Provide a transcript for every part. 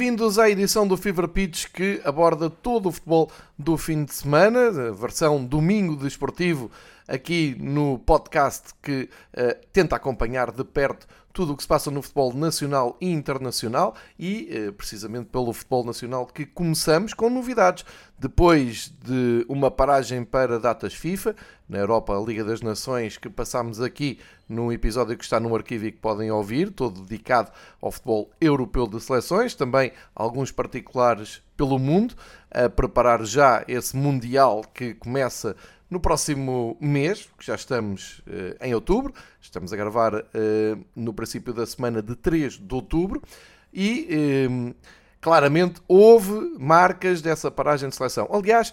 Bem-vindos à edição do Fever Pitch que aborda todo o futebol do fim de semana, versão domingo desportivo, aqui no podcast que uh, tenta acompanhar de perto tudo o que se passa no futebol nacional e internacional e eh, precisamente pelo futebol nacional que começamos com novidades. Depois de uma paragem para datas FIFA, na Europa, a Liga das Nações, que passámos aqui num episódio que está no arquivo e que podem ouvir, todo dedicado ao futebol europeu de seleções, também alguns particulares pelo mundo, a preparar já esse Mundial que começa no próximo mês, que já estamos uh, em outubro, estamos a gravar uh, no princípio da semana de 3 de outubro, e uh, claramente houve marcas dessa paragem de seleção. Aliás,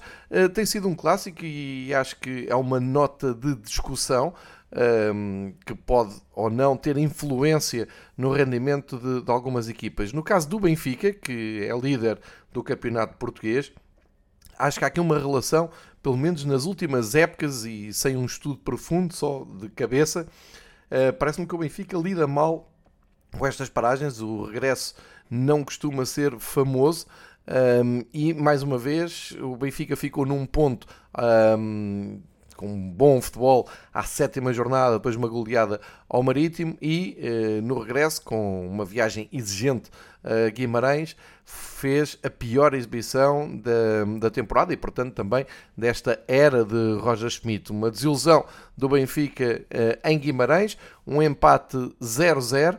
tem sido um clássico e acho que é uma nota de discussão. Um, que pode ou não ter influência no rendimento de, de algumas equipas. No caso do Benfica, que é líder do campeonato português, acho que há aqui uma relação pelo menos nas últimas épocas e sem um estudo profundo, só de cabeça, uh, parece-me que o Benfica lida mal com estas paragens. O regresso não costuma ser famoso. Um, e mais uma vez o Benfica ficou num ponto um, com um bom futebol à sétima jornada, depois uma goleada ao Marítimo e uh, no regresso, com uma viagem exigente a Guimarães, fez a pior exibição da, da temporada e, portanto, também desta era de Roger Schmidt. Uma desilusão do Benfica uh, em Guimarães, um empate 0-0.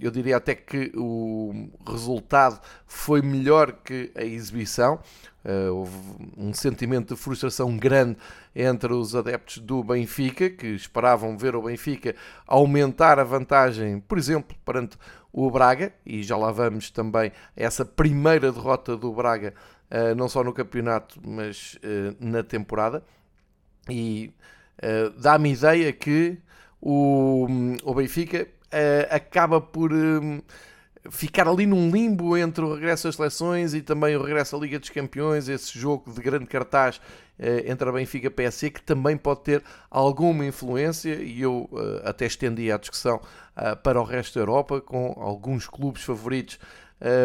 Eu diria até que o resultado foi melhor que a exibição. Uh, houve um sentimento de frustração grande entre os adeptos do Benfica, que esperavam ver o Benfica aumentar a vantagem, por exemplo, perante o Braga, e já lá vamos também essa primeira derrota do Braga, uh, não só no campeonato, mas uh, na temporada. E dá-me ideia que o, o Benfica acaba por ficar ali num limbo entre o regresso às seleções e também o regresso à Liga dos Campeões, esse jogo de grande cartaz eh, entre a Benfica e a PSG, que também pode ter alguma influência, e eu eh, até estendi a discussão para o resto da Europa, com alguns clubes favoritos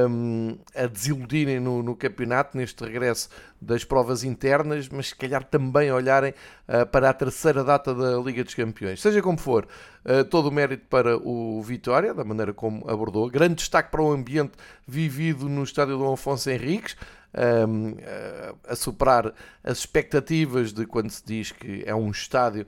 um, a desiludirem no, no, campeonato, neste regresso das provas internas, mas se calhar também olharem uh, para a terceira data da Liga dos Campeões. Seja como for, uh, todo o mérito para o Vitória, da maneira como abordou. Grande destaque para o ambiente vivido no estádio do Afonso Henriques. Um, a superar as expectativas de quando se diz que é um estádio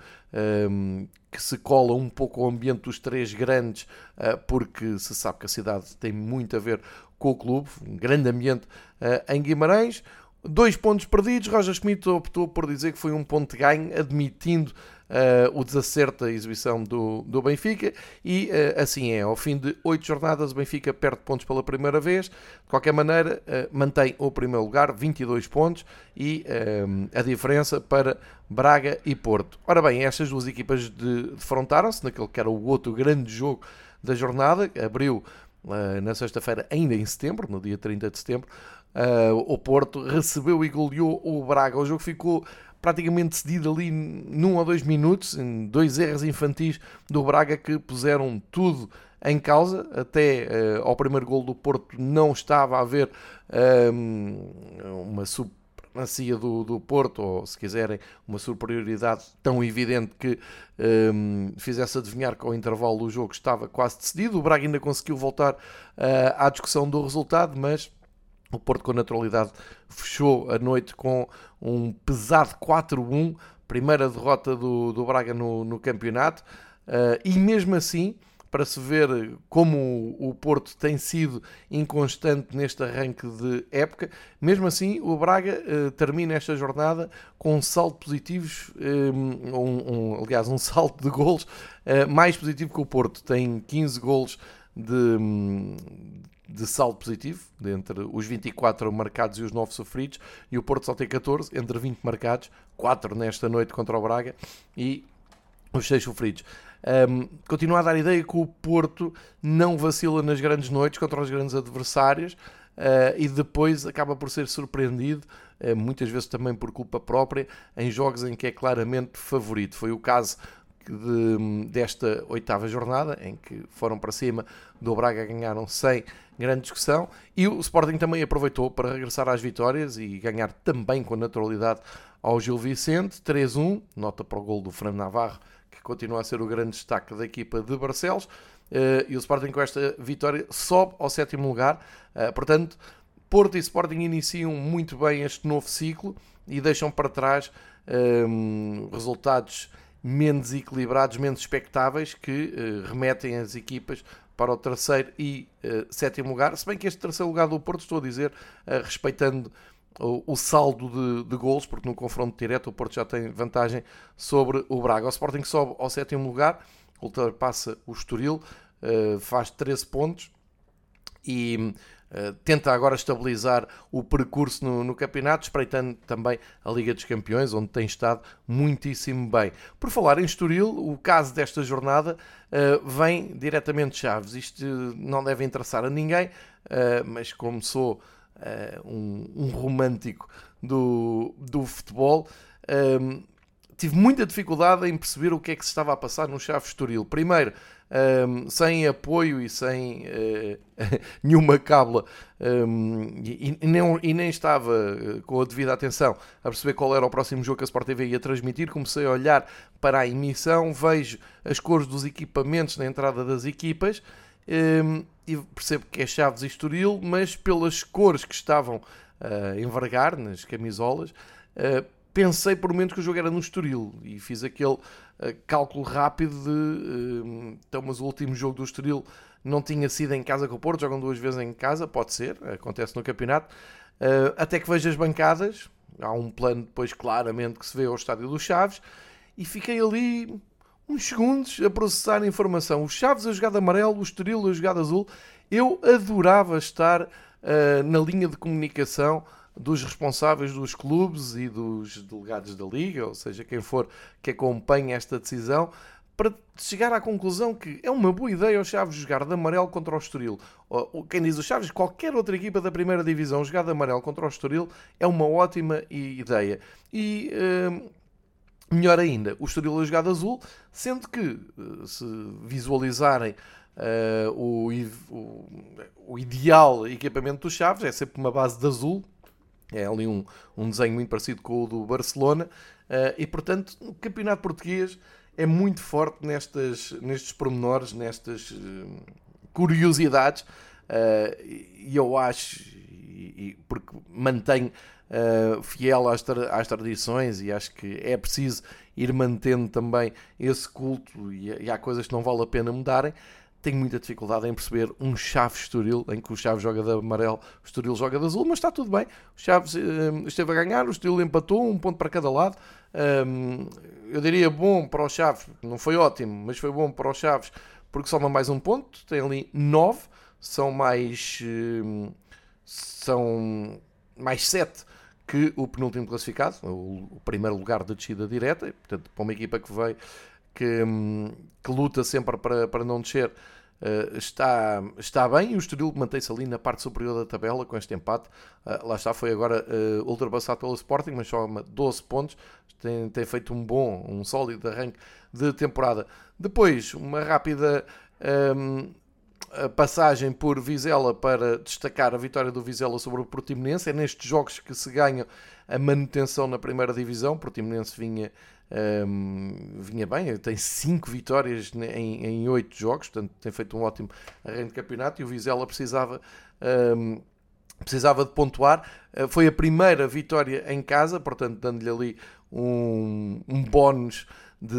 um, que se cola um pouco ao ambiente dos três grandes, uh, porque se sabe que a cidade tem muito a ver com o clube, um grande ambiente uh, em Guimarães. Dois pontos perdidos, Roger Schmidt optou por dizer que foi um ponto de ganho, admitindo o desacerto da exibição do, do Benfica e uh, assim é. Ao fim de oito jornadas, o Benfica perde pontos pela primeira vez. De qualquer maneira, uh, mantém o primeiro lugar, 22 pontos e a diferença para Braga e Porto. Ora bem, estas duas equipas de, defrontaram-se naquele que era o outro grande jogo da jornada, abriu na sexta-feira, ainda em setembro, no dia 30 de setembro. o Porto recebeu e goleou o Braga. O jogo ficou praticamente decidido ali num ou dois minutos, em dois erros infantis do Braga que puseram tudo em causa. Até uh, ao primeiro gol do Porto não estava a haver um, ehm, uma supremacia do, do Porto, ou se quiserem, uma superioridade tão evidente que um, ehm, fizesse adivinhar que ao intervalo do jogo estava quase decidido. O Braga ainda conseguiu voltar uh, à discussão do resultado, mas o Porto, com naturalidade, fechou a noite com um pesado 4-1, primeira derrota do, do Braga no, no campeonato, uh, e mesmo assim, para se ver como o Porto tem sido inconstante neste arranque de época, mesmo assim o Braga uh, termina esta jornada com um salto positivo, um, um, aliás, um salto de golos mais positivo que o Porto, tem 15 golos de, de saldo positivo, entre os 24 marcados e os 9 sofridos, e o Porto só tem 14, entre 20 marcados, 4 nesta noite contra o Braga e os 6 sofridos. Um, continua a dar ideia que o Porto não vacila nas grandes noites contra os grandes adversários uh, e depois acaba por ser surpreendido, uh, muitas vezes também por culpa própria, em jogos em que é claramente favorito. Foi o caso de, desta oitava jornada, em que foram para cima do Braga, ganharam sem grande discussão, e o Sporting também aproveitou para regressar às vitórias e ganhar também com naturalidade ao Gil Vicente, 3-1, nota para o gol do Fran Navarro, que continua a ser o grande destaque da equipa de Barcelos, uh, e o Sporting com esta vitória sobe ao sétimo lugar, uh, portanto, Porto e Sporting iniciam muito bem este novo ciclo e deixam para trás um, resultados menos equilibrados, menos expectáveis, que uh, remetem as equipas para o terceiro e uh, sétimo lugar. Se bem que este terceiro lugar do Porto, estou a dizer, uh, respeitando o, o saldo de, de porque no confronto direto o Porto já tem vantagem sobre o Braga. O Sporting sobe ao sétimo lugar, ultrapassa o Estoril, faz 13 pontos e Uh, tenta agora estabilizar o percurso no, no, campeonato, espreitando também a Liga dos Campeões, onde tem estado muitíssimo bem. Por falar em Estoril, o caso desta jornada uh, vem diretamente de Chaves. Isto não deve interessar a ninguém, uh, mas como sou um, um, romântico do, do futebol, tive muita dificuldade em perceber o que é que se estava a passar no Chaves Estoril. Primeiro, um, sem apoio e sem uh, nenhuma cábula. Um, e, e, nem, e, nem, estava uh, com a devida atenção a perceber qual era o próximo jogo que a Sport TV ia transmitir, comecei a olhar para a emissão, vejo as cores dos equipamentos na entrada das equipas um, e percebo que é Chaves e Estoril, mas pelas cores que estavam a envergar nas camisolas, uh, pensei por momentos que o jogo era no Estoril e fiz aquele uh, cálculo rápido de uh, então, mas o último jogo do Estoril não tinha sido em casa com o Porto, jogam duas vezes em casa, pode ser, acontece no campeonato, uh, até que vejo as bancadas, há um plano depois claramente que se vê ao estádio dos Chaves, e fiquei ali uns segundos a processar a informação. O Chaves a jogada amarelo, o Estoril a jogada azul. Eu adorava estar uh, na linha de comunicação dos responsáveis dos clubes e dos delegados da Liga, ou seja, quem for que acompanhe esta decisão, para chegar à conclusão que é uma boa ideia o Chaves jogar de amarelo contra o Estoril. Quem diz o Chaves, qualquer outra equipa da primeira divisão jogar de amarelo contra o Estoril é uma ótima ideia. E hum, melhor ainda, o Estoril a jogar de azul, sendo que eh, se visualizarem uh, o, o, o ideal equipamento dos Chaves é sempre uma base de azul, é ali um, um desenho muito parecido com o do Barcelona. Uh, e, portanto, o campeonato português é muito forte nestas, nestes pormenores, nestas uh, curiosidades. Uh, e eu acho, e, e porque mantenho fiel às, tra às tradições e acho que é preciso ir mantendo também esse culto e, e há coisas que não vale a pena mudarem tenho muita dificuldade em perceber um Chaves Estoril em que o Chaves joga de amarelo, o Estoril joga de azul, mas está tudo bem. O Chaves uh, esteve a ganhar, o Estoril empatou, um ponto para cada lado. Um, eu diria bom para o Chaves, não foi ótimo, mas foi bom para o Chaves porque soma mais um ponto, tem ali nove, são mais uh, são mais sete que o penúltimo classificado, o, primeiro lugar de descida direta, portanto, para uma equipa que veio que, hum, que luta sempre para, para não descer, Uh, está, está bem e o Estoril mantém-se ali na parte superior da tabela com este empate. Uh, lá está, foi agora uh, ultrapassado pelo Sporting, mas só 12 pontos. Tem, tem feito um bom, um sólido arranque de temporada. Depois, uma rápida um, passagem por Vizela para destacar a vitória do Vizela sobre o Portimonense. É nestes jogos que se ganha a manutenção na primeira divisão. O Portimonense vinha um, vinha bem, tem 5 vitórias em 8 jogos, portanto tem feito um ótimo arranque de campeonato e o Vizela precisava, um, precisava de pontuar. Uh, foi a primeira vitória em casa, portanto dando-lhe ali um, um bónus de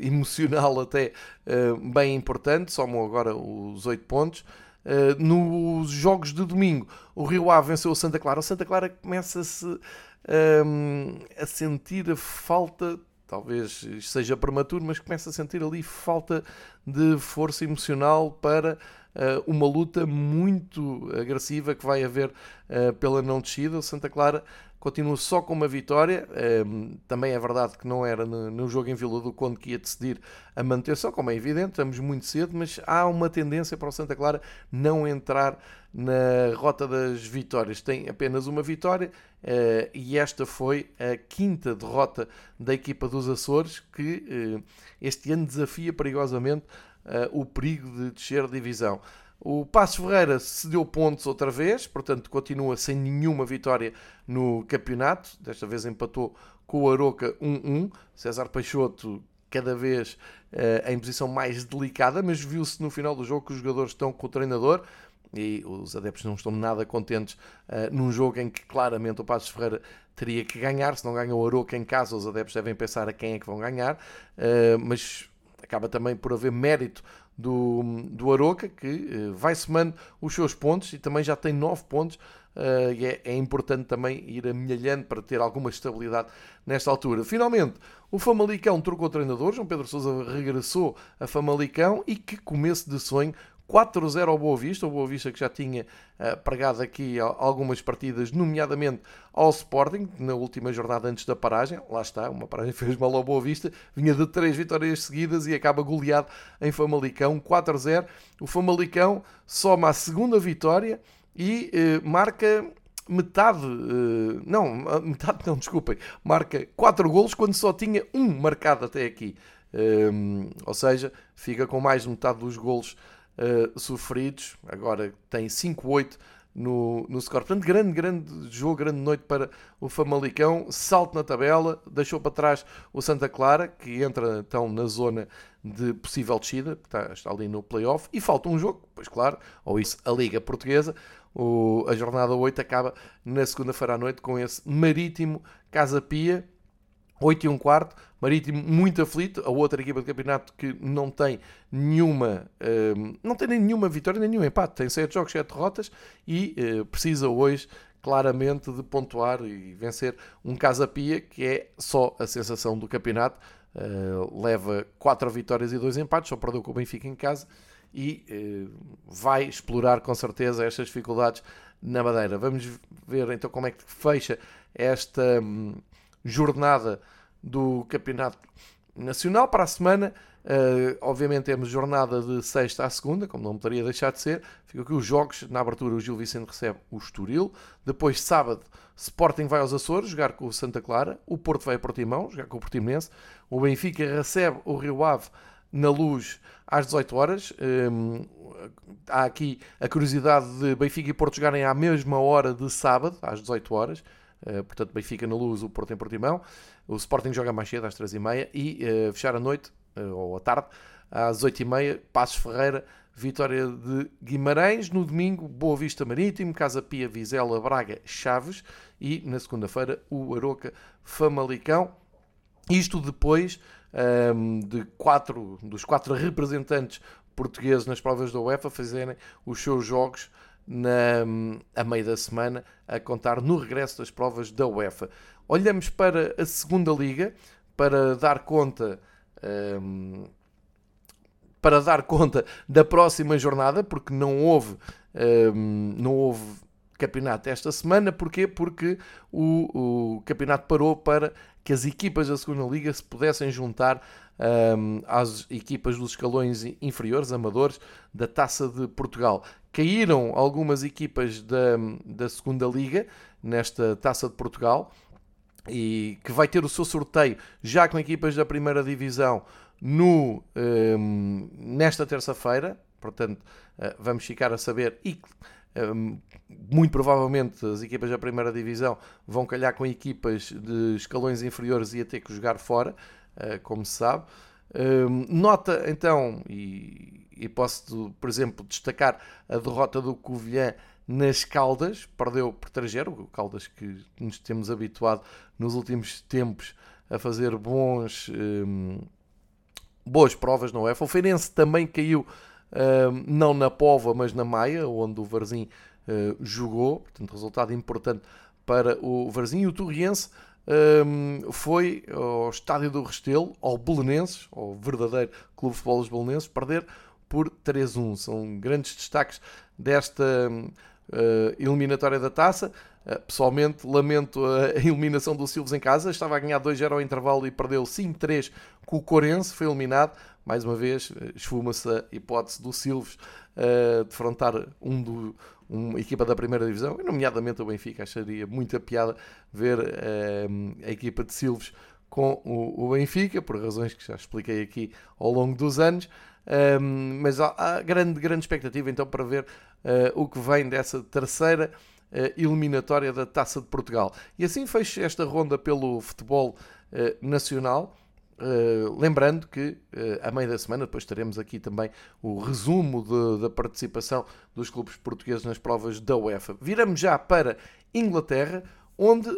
emocional até uh, bem importante, somam agora os 8 pontos. Uh, nos jogos de domingo, o Rio Ave venceu o Santa Clara. O Santa Clara começa-se um, a sentir a falta talvez seja prematuro, mas começa a sentir ali falta de força emocional para uh, uma luta muito agressiva que vai haver uh, pela não descida. O Santa Clara continua só com uma vitória. Um, também é verdade que não era no, jogo em Vila do Conde que ia decidir a manutenção, como é evidente, estamos muito cedo, mas há uma tendência para o Santa Clara não entrar na rota das vitórias. Tem apenas uma vitória uh, e esta foi a quinta derrota da equipa dos Açores, que uh, este ano desafia perigosamente uh, o perigo de descer a divisão. O Passo Ferreira cedeu pontos outra vez, portanto continua sem nenhuma vitória no campeonato. Desta vez empatou com o Aroca 1-1. César Peixoto cada vez uh, em posição mais delicada, mas viu-se no final do jogo que os jogadores estão com o treinador e os adeptos não estão nada contentes uh, num jogo em que claramente o Passos Ferreira teria que ganhar. Se não ganha o Aroca em casa, os adeptos devem pensar a quem é que vão ganhar, uh, mas acaba também por haver mérito do, do Aroca, que uh, vai somando os seus pontos e também já tem 9 pontos. Uh, e é, é, importante também ir amelhando para ter alguma estabilidade nesta altura. Finalmente, o Famalicão trocou treinador, João Pedro Sousa regressou a Famalicão e que começo de sonho 4-0 ao Boa Vista, o Boa Vista que já tinha uh, pregado aqui algumas partidas, nomeadamente ao Sporting, na última jornada antes da paragem, lá está, uma paragem fez mal ao Boa Vista, vinha de três vitórias seguidas e acaba goleado em Famalicão, 4-0, o Famalicão soma a segunda vitória e uh, marca metade, uh, não, metade não, desculpem, marca 4 golos quando só tinha um marcado até aqui, ou seja, fica com mais de metade dos golos uh, sofridos. Agora tem 5-8 no, no score. Portanto, grande, grande jogo, grande noite para o Famalicão. Salto na tabela, deixou para trás o Santa Clara, que entra então na zona de possível descida, está, está ali no playoff. E falta um jogo, pois claro, ou isso, a Liga Portuguesa. O, a jornada 8 acaba na segunda-feira à noite com esse Marítimo Casa Pia 8 e um quarto, Marítimo muito aflito, a outra equipa do campeonato que não tem nenhuma, uh, não tem nenhuma vitória, nem nenhum empate, tem 7 jogos, 7 derrotas e uh, precisa hoje claramente de pontuar e vencer um Casa Pia, que é só a sensação do campeonato, uh, leva 4 vitórias e 2 empates, só perdeu com o Benfica em casa e eh, vai explorar com certeza estas dificuldades na Madeira. Vamos ver então como é que fecha esta... Jornada do Campeonato Nacional. Para a semana, uh, obviamente, temos jornada de sexta à segunda, como não poderia deixar de ser. Fica aqui os jogos. Na abertura, o Gil Vicente recebe o Estoril. Depois, sábado, Sporting vai aos Açores jogar com o Santa Clara. O Porto vai a Portimão jogar com o Portimonense. O Benfica recebe o Rio Ave na luz às 18 horas. Um, há aqui a curiosidade de Benfica e Porto jogarem à mesma hora de sábado, às 18 horas. Uh, portanto, Benfica na luz, o Porto em Portimão. O Sporting joga mais cedo, às 3h30. E uh, fechar a noite, uh, ou à tarde, às 8h30, Passos Ferreira, vitória de Guimarães. No domingo, Boa Vista Marítimo, Casa Pia, Vizela, Braga, Chaves. E na segunda-feira, o Aroca Famalicão. Isto depois um, ehm, de quatro, dos quatro representantes portugueses nas provas da UEFA fazerem os seus jogos na, a meio da semana, a contar no regresso das provas da UEFA. Olhamos para a segunda liga para dar conta. Um, para dar conta da próxima jornada, porque não houve, um, não houve campeonato esta semana. Porquê? Porque o, o campeonato parou para que as equipas da segunda liga se pudessem juntar um, às equipas dos escalões inferiores, amadores, da Taça de Portugal. Caíram algumas equipas da, da segunda liga nesta Taça de Portugal e que vai ter o seu sorteio já com equipas da primeira divisão no, um, nesta terça-feira. Portanto, uh, vamos ficar a saber e muito provavelmente as equipas da primeira divisão vão calhar com equipas de escalões inferiores e a ter que jogar fora. Eh, como se sabe. Ehm, nota então, e, e, posso, por exemplo, destacar a derrota do Covilhã nas Caldas, perdeu por 3-0, o Caldas que nos temos habituado nos últimos tempos a fazer bons, um, boas provas na UEFA. O Feirense também caiu, um, não na Pova, mas na Maia, onde o Varzim uh, jogou, portanto, resultado importante para o Varzim. E o Torriense um, foi ao Estádio do Restelo, ao Belenenses, ao verdadeiro Clube de Futebol dos Belenenses, perder por 3-1. São grandes destaques desta uh, eliminatória da taça. pessoalmente, lamento a eliminação do Silves em casa. Estava a ganhar 2-0 ao intervalo e perdeu 5-3 com o Corense, foi eliminado. Mais uma vez, esfuma-se a hipótese do Silves uh, defrontar um do, uma equipa da primeira divisão, nomeadamente o Benfica. Acharia muita piada ver uh, a equipa de Silves com o, o, Benfica, por razões que já expliquei aqui ao longo dos anos. Um, mas há, há, grande, grande expectativa então para ver uh, o que vem dessa terceira uh, eliminatória da Taça de Portugal. E assim fecho esta ronda pelo futebol uh, nacional. Lembrando que a meio da semana depois teremos aqui também o resumo de, da participação dos clubes portugueses nas provas da UEFA. Viramos já para Inglaterra, onde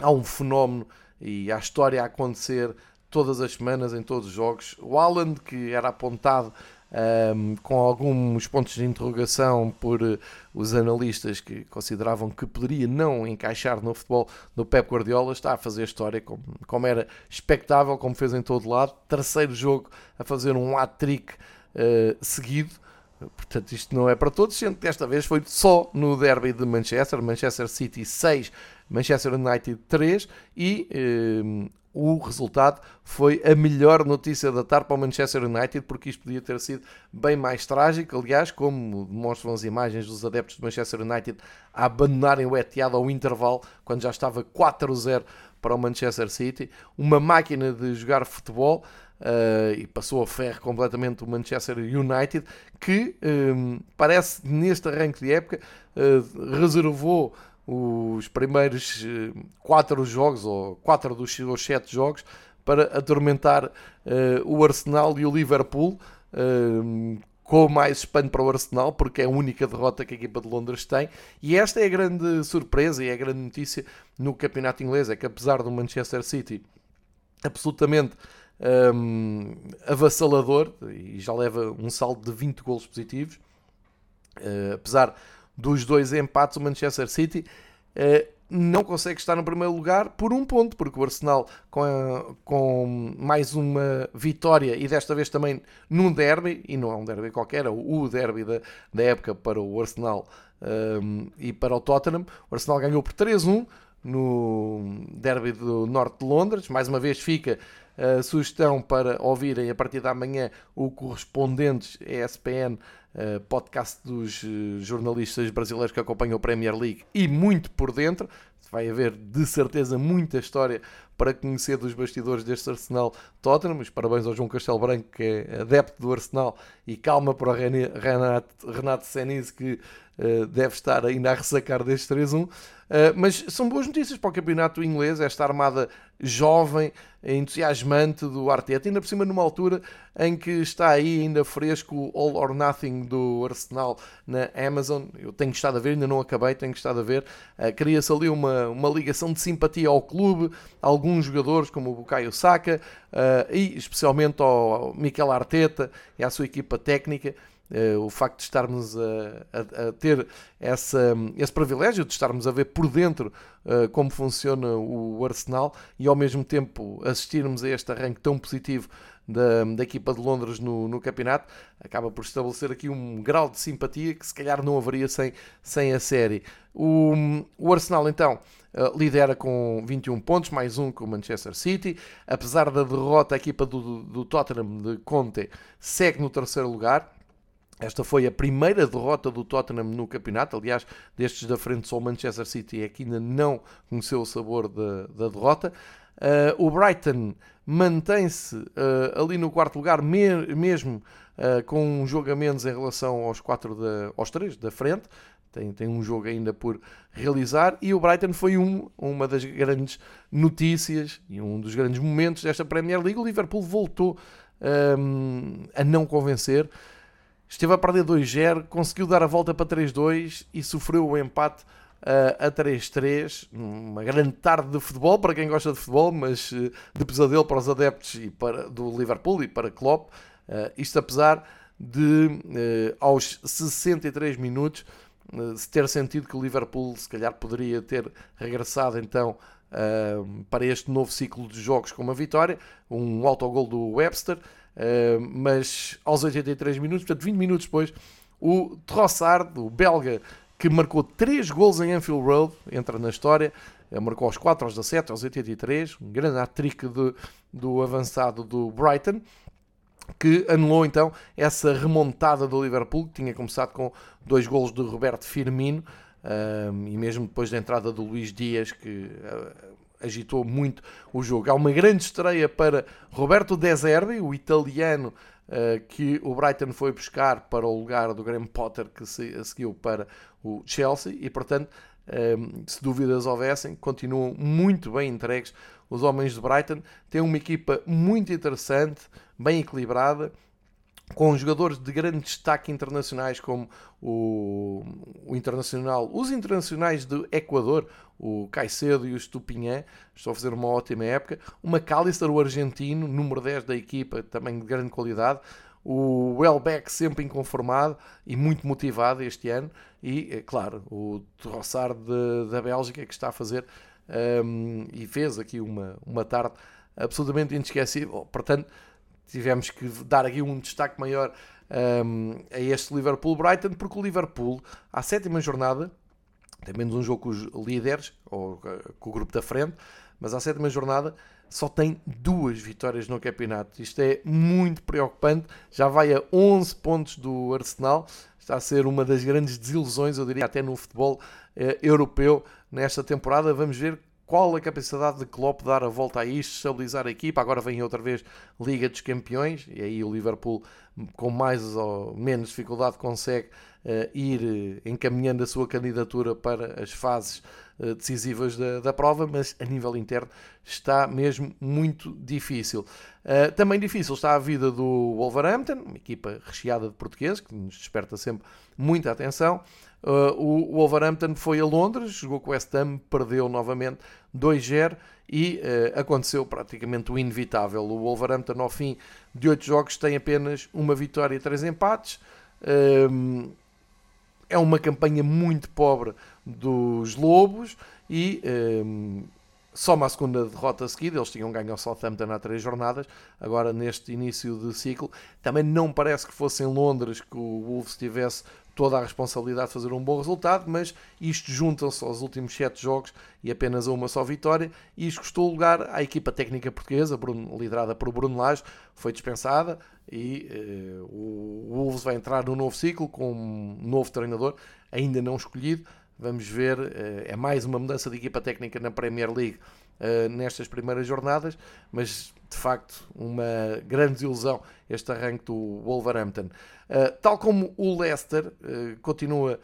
há um fenómeno e há história a acontecer todas as semanas em todos os jogos. O Haaland, que era apontado um, com alguns pontos de interrogação por uh, os analistas que consideravam que poderia não encaixar no futebol do Pep Guardiola, está a fazer história como, como era expectável, como fez em todo lado. Terceiro jogo a fazer um hat-trick uh, seguido. Portanto, isto não é para todos, sendo que desta vez foi só no derby de Manchester, Manchester City 6, Manchester United 3 e eh, o resultado foi a melhor notícia da tarde para o Manchester United, porque isto podia ter sido bem mais trágico. Aliás, como demonstram as imagens dos adeptos do Manchester United a abandonarem o Etihad ao intervalo, quando já estava 4-0 para o Manchester City, uma máquina de jogar futebol. Uh, e passou a ferro completamente o Manchester United, que um, parece neste arranque de época uh, reservou os primeiros uh, quatro jogos, ou quatro dos sete jogos, para atormentar o Arsenal e o Liverpool. com mais espanto para o Arsenal, porque é a única derrota que a equipa de Londres tem. E esta é a grande surpresa e é a grande notícia no campeonato inglês: é que apesar do Manchester City absolutamente um, avassalador e já leva um saldo de 20 golos positivos. Uh, apesar dos dois empates, o Manchester City uh, não consegue estar no primeiro lugar por um ponto, porque o Arsenal, com, a, com mais uma vitória e desta vez também num derby, e não é um derby qualquer, é o derby da, da época para o Arsenal um, e para o Tottenham, o Arsenal ganhou por 3-1 no derby do norte de Londres. Mais uma vez fica a sugestão para ouvirem a partir da manhã o correspondentes ESPN podcast dos eh, jornalistas brasileiros que acompanham a Premier League e muito por dentro. Vai haver de certeza muita história para conhecer dos bastidores deste Arsenal Tottenham. Os parabéns ao João Castelo Branco, que é adepto do Arsenal, e calma para o Renato, Renato Senise, que uh, deve estar ainda a ressacar deste 3-1. Uh, mas são boas notícias para o campeonato inglês, esta armada jovem, entusiasmante do Arteta, ainda por cima numa altura em que está aí ainda fresco o All or Nothing do Arsenal na Amazon. Eu tenho estado a ver, ainda não acabei, tenho estado a ver. Uh, Cria-se ali uma, uma ligação de simpatia ao clube, alguns jogadores como o Bukayo Saka uh, e especialmente ao Mikel Arteta e à sua equipa técnica. Uh, o facto de estarmos a, a, a, ter essa, esse privilégio de estarmos a ver por dentro uh, como funciona o Arsenal e ao mesmo tempo assistirmos a este arranque tão positivo da, da equipa de Londres no, no campeonato, acaba por estabelecer aqui um grau de simpatia que se calhar não haveria sem, sem a série. O, o Arsenal então uh, lidera com 21 pontos, mais um com o Manchester City. Apesar da derrota, a equipa do, do Tottenham de Conte segue no terceiro lugar esta foi a primeira derrota do Tottenham no campeonato. Aliás, destes da frente só o Manchester City é que ainda não conheceu o sabor da, da derrota. Uh, o Brighton mantém-se uh, ali no quarto lugar, me mesmo uh, com um jogo a menos em relação aos, quatro aos três da frente. Tem, tem um jogo ainda por realizar. E o Brighton foi um, uma das grandes notícias e um dos grandes momentos desta Premier League. O Liverpool voltou um, a não convencer esteve a perder 2-0, conseguiu dar a volta para 3-2 e sofreu o empate uh, a 3-3. Uma grande tarde de futebol para quem gosta de futebol, mas uh, de pesadelo para os adeptos e para, do Liverpool e para Klopp. Uh, isto apesar de, aos 63 minutos, se ter sentido que o Liverpool se calhar poderia ter regressado então para este novo ciclo de jogos com uma vitória, um autogol do Webster, Uh, mas aos 83 minutos, portanto 20 minutos depois, o Trossard, o belga que marcou 3 gols em Anfield Road, entra na história, marcou aos 4, aos 17, aos 83, um grande hat-trick do avançado do Brighton, que anulou então essa remontada do Liverpool, que tinha começado com dois gols de Roberto Firmino, um, e mesmo depois da entrada do Luís Dias, que agitou muito o jogo. Há uma grande estreia para Roberto De Zerbi, o italiano uh, que o Brighton foi buscar para o lugar do Graham Potter, que se, seguiu para o Chelsea, e portanto, um, se dúvidas houvessem, continuam muito bem entregues os homens de Brighton. Têm uma equipa muito interessante, bem equilibrada, com jogadores de grande destaque internacionais como o, o internacional, os internacionais do Equador, o Caicedo e o Stupinhã, estão a fazer uma ótima época. O McAllister, o argentino, número 10 da equipa, também de grande qualidade. O Welbeck sempre inconformado e muito motivado este ano. E, é claro, o Trossard da Bélgica que está a fazer um, e fez aqui uma, uma tarde absolutamente inesquecível. Portanto, tivemos que dar aqui um destaque maior um, a este Liverpool-Brighton, porque o Liverpool, à sétima jornada, tem menos um jogo com os líderes, ou com o grupo da frente, mas à sétima jornada só tem duas vitórias no campeonato. Isto é muito preocupante. Já vai a 11 pontos do Arsenal. Está a ser uma das grandes desilusões, eu diria, até no futebol eh, europeu nesta temporada. Vamos ver qual a capacidade de Klopp dar a volta a isto, estabilizar a equipa. Agora vem outra vez Liga dos Campeões e aí o Liverpool, com mais ou menos dificuldade, consegue uh, ir eh, encaminhando a sua candidatura para as fases uh, decisivas da, da, prova, mas a nível interno está mesmo muito difícil. Uh, também difícil está a vida do Wolverhampton, uma equipa recheada de portugueses, que nos desperta sempre muita atenção. Uh, o Wolverhampton foi a Londres, jogou com o West Ham, perdeu novamente 2-0 e uh, aconteceu praticamente o inevitável. O Wolverhampton, ao fim de 8 jogos, tem apenas uma vitória e 3 empates. É uma campanha muito pobre dos Lobos e só uma segunda derrota seguida. Eles tinham ganho ao Southampton há três jornadas. Agora, neste início de ciclo, também não parece que fosse em Londres que o Wolves tivesse toda a responsabilidade de fazer um bom resultado, mas isto junta-se aos últimos sete jogos e apenas a uma só vitória, e isto custou lugar à equipa técnica portuguesa, liderada por Bruno Lage, foi dispensada e eh, o Wolves vai entrar no novo ciclo com um novo treinador, ainda não escolhido. Vamos ver, eh, é mais uma mudança de equipa técnica na Premier League eh, nestas primeiras jornadas, mas de facto uma grande desilusão este arranque do Wolverhampton. Uh, tal como o Leicester uh, continua.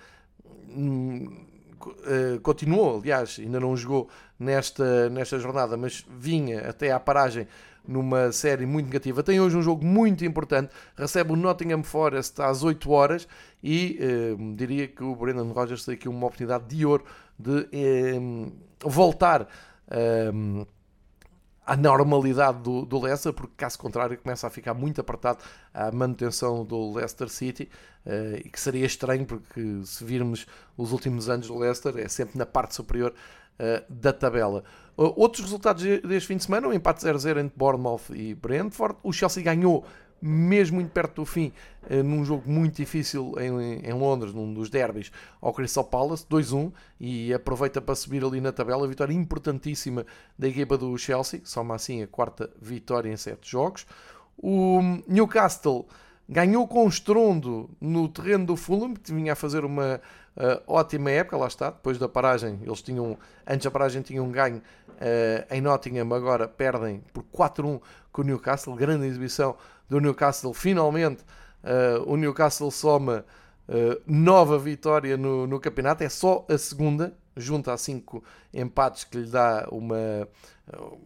Uh, continuou, aliás, ainda não jogou nesta, nesta jornada, mas vinha até à paragem numa série muito negativa. Tem hoje um jogo muito importante, recebe o Nottingham Forest às 8 horas e diria que o Brendan Rodgers tem aqui uma oportunidade de ouro de voltar à normalidade do, do Leicester, porque caso contrário começa a ficar muito apertado a manutenção do Leicester City uh, e que seria estranho porque se virmos os últimos anos do Leicester é sempre na parte superior uh, da tabela. Uh, outros resultados deste fim de semana, o empate 0-0 entre Bournemouth e Brentford, o Chelsea ganhou mesmo muito perto do fim, eh, num jogo muito difícil em, em Londres, num dos derbys, ao Crystal Palace, 2-1, e aproveita para subir ali na tabela, vitória importantíssima da equipa do Chelsea, soma assim a quarta vitória em sete jogos. O Newcastle ganhou com estrondo no terreno do Fulham, que vinha a fazer uma uh, ótima época, lá está, depois da paragem, eles tinham, antes da paragem tinham ganho uh, em Nottingham, agora perdem por 4-1 com o Newcastle, grande exibição do Newcastle. Finalmente, uh, o Newcastle soma nova vitória no, no campeonato. É só a segunda, junto a cinco empates, que lhe dá uma,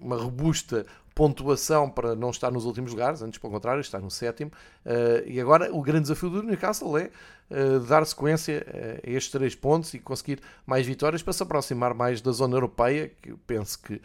uma robusta pontuação para não estar nos últimos lugares, antes pelo contrário, está no sétimo. Uh, e agora o grande desafio do Newcastle é uh, dar sequência a estes três pontos e conseguir mais vitórias para se aproximar mais da zona europeia, que eu penso que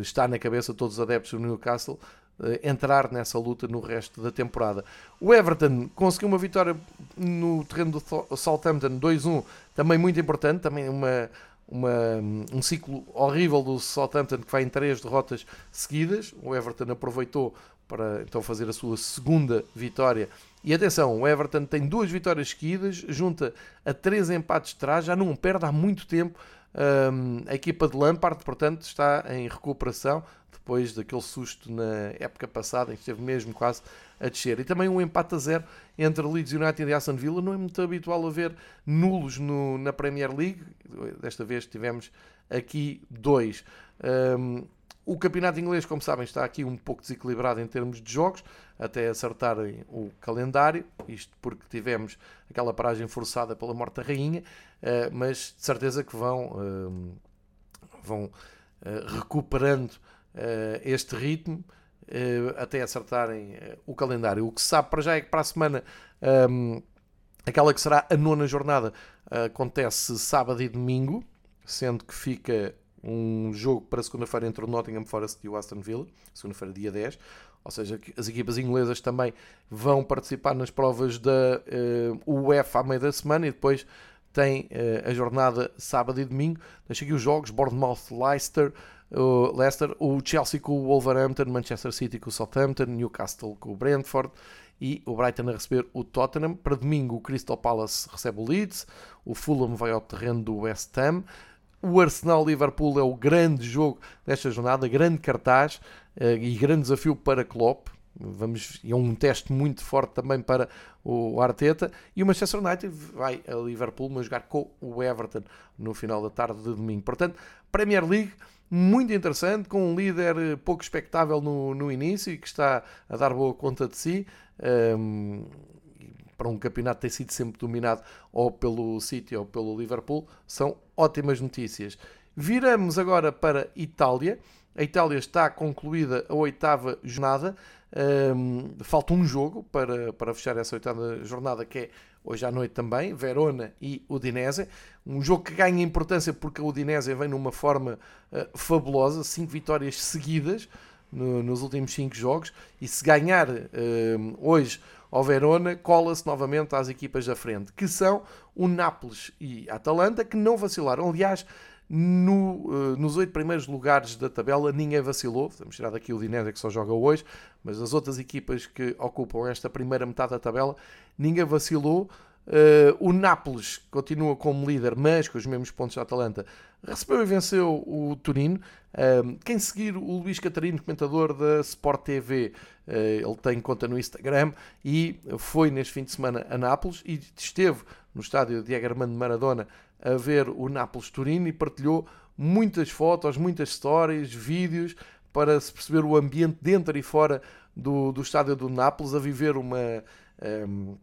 está na cabeça de todos os adeptos do Newcastle, eh, entrar nessa luta no resto da temporada. O Everton conseguiu uma vitória no terreno do Southampton 2-1, também muito importante, também uma, uma, um ciclo horrível do Southampton que vai em três derrotas seguidas. O Everton aproveitou para então fazer a sua segunda vitória. E atenção, o Everton tem duas vitórias seguidas, junta a três empates de trás, já não perde há muito tempo. Um, a equipa de Lampard, portanto, está em recuperação depois daquele susto na época passada, em que esteve mesmo quase a descer. E também um empate a zero entre Leeds United e Aston Villa. Não é muito habitual haver nulos no, na Premier League. Desta vez tivemos aqui dois. Um, o campeonato inglês, como sabem, está aqui um pouco desequilibrado em termos de jogos, até acertarem o calendário, isto porque tivemos aquela paragem forçada pela morte da rainha, eh, mas de certeza que vão, eh, vão eh, recuperando este ritmo até acertarem o calendário. O que se sabe para já é que para a semana aquela que será a nona jornada acontece sábado e domingo, sendo que fica um jogo para segunda-feira entre o Nottingham Forest e o Aston Villa, segunda-feira, dia 10. Ou seja, as equipas inglesas também vão participar nas provas da uh, UEFA à meio da semana e depois tem uh, a jornada sábado e domingo. Deixa aqui os jogos: Bournemouth, Leicester, uh, Leicester, o Chelsea com o Wolverhampton, Manchester City com o Southampton, Newcastle com o Brentford e o Brighton a receber o Tottenham. Para domingo, o Crystal Palace recebe o Leeds, o Fulham vai ao terreno do West Ham. O Arsenal-Liverpool é o grande jogo desta jornada, grande cartaz uh, e grande desafio para Klopp. Vamos, é um teste muito forte também para o Arteta. E o Manchester United vai a Liverpool mas jogar com o Everton no final da tarde de domingo. Portanto, Premier League muito interessante, com um líder pouco expectável no, no início e que está a dar boa conta de si. Um, para um campeonato ter sido sempre dominado ou pelo City ou pelo Liverpool, são ótimas notícias. Viramos agora para Itália. A Itália está concluída a oitava jornada. Um, falta um jogo para, para fechar essa oitava jornada, que é hoje à noite também, Verona e Udinese. Um jogo que ganha importância porque a Udinese vem numa forma uh, fabulosa, cinco vitórias seguidas no, nos últimos cinco jogos, e se ganhar uh, hoje ao Verona, cola-se novamente às equipas da frente, que são o Nápoles e a Atalanta, que não vacilaram. Aliás, no, uh, nos oito primeiros lugares da tabela ninguém vacilou. Vamos tirar daqui o Dinese que só joga hoje, mas as outras equipas que ocupam esta primeira metade da tabela, ninguém vacilou. Uh, o Nápoles continua como líder, mas com os mesmos pontos da Atalanta. Recebeu e venceu o Turino. Uh, quem seguir o Luís Catarino, comentador da Sport TV, uh, eh, ele tem conta no Instagram e foi neste fim de semana a Nápoles e esteve no estádio Diego Armando Maradona a ver o Nápoles-Turino e partilhou muitas fotos, muitas stories, vídeos para se perceber o ambiente dentro e fora do, do estádio do Nápoles, a viver uma. Um,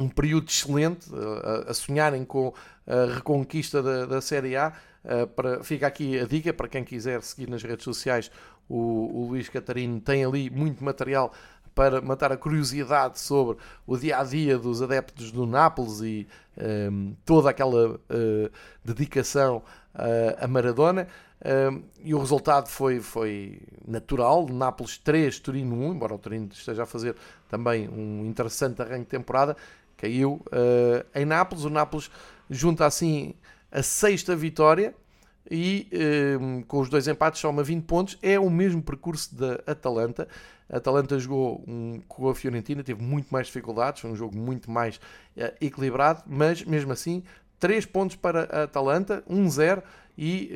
um período excelente a, a, sonharem com a reconquista da, da Série A. Uh, para, fica aqui a dica para quem quiser seguir nas redes sociais. O, o Luís Catarino tem ali muito material para matar a curiosidade sobre o dia a dia dos adeptos do Nápoles e um, ehm, toda aquela uh, dedicação uh, a Maradona. Um, e o resultado foi, foi natural: Nápoles 3, Turino 1. Embora o Turino esteja a fazer também um interessante arranque de temporada, caiu uh, em Nápoles. O Nápoles junta assim a sexta vitória e uh, com os dois empates soma 20 pontos. É o mesmo percurso da Atalanta. A Atalanta jogou um, com a Fiorentina, teve muito mais dificuldades, foi um jogo muito mais uh, equilibrado, mas mesmo assim, 3 pontos para a Atalanta, 1-0 e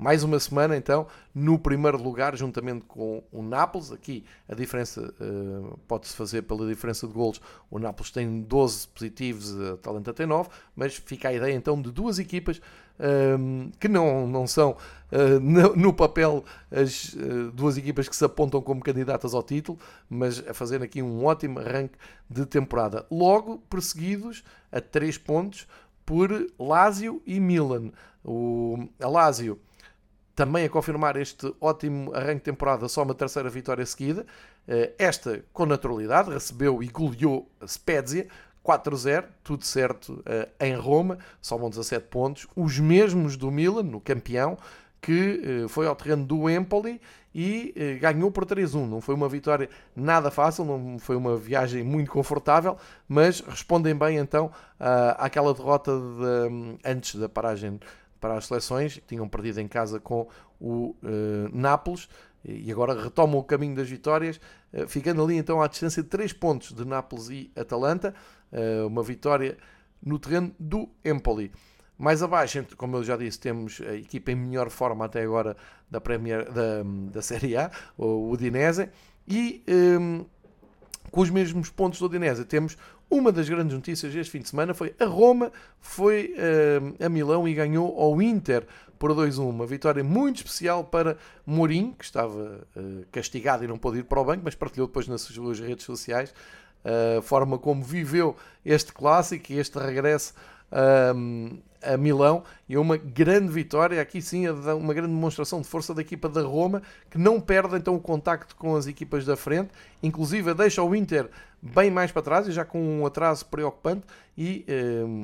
mais uma semana então no primeiro lugar, juntamente com o Nápoles. Aqui a diferença uh, pode-se fazer pela diferença de golos. O Nápoles tem 12 positivos, a Atalanta tem 9, mas fica a ideia então de duas equipas ehm, que não, não são uh, no, no, papel as uh, duas equipas que se apontam como candidatas ao título, mas a fazer aqui um ótimo arranque de temporada. Logo perseguidos a 3 pontos por Lazio e Milan. O a Lazio também a confirmar este ótimo arranque de temporada, só uma terceira vitória seguida. Eh, esta com naturalidade, recebeu e goleou a Spezia 4-0, tudo certo eh, em Roma, somam 17 pontos, os mesmos do Milan, no campeão, que eh, foi ao terreno do Empoli e ganhou por 3-1. Não foi uma vitória nada fácil, não foi uma viagem muito confortável, mas respondem bem então àquela derrota de, antes da paragem para as seleções, tinham perdido em casa com o uh, Nápoles e agora retomam o caminho das vitórias, uh, ficando ali então à distância de 3 pontos de Nápoles e Atalanta, uh, uma vitória no terreno do Empoli. Mais abaixo, como eu já disse, temos a equipa em melhor forma até agora da, Premier, da, da Série A, o Udinese, e um, com os mesmos pontos do Udinese temos uma das grandes notícias este fim de semana foi a Roma foi uh, a Milão e ganhou ao Inter por 2-1. Uma vitória muito especial para Mourinho, que estava uh, castigado e não pôde ir para o banco, mas partilhou depois nas suas redes sociais a forma como viveu este clássico e este regresso um, a Milão e uma grande vitória, aqui sim uma grande demonstração de força da equipa da Roma, que não perde então o contacto com as equipas da frente, inclusive deixa o Inter bem mais para trás e já com um atraso preocupante e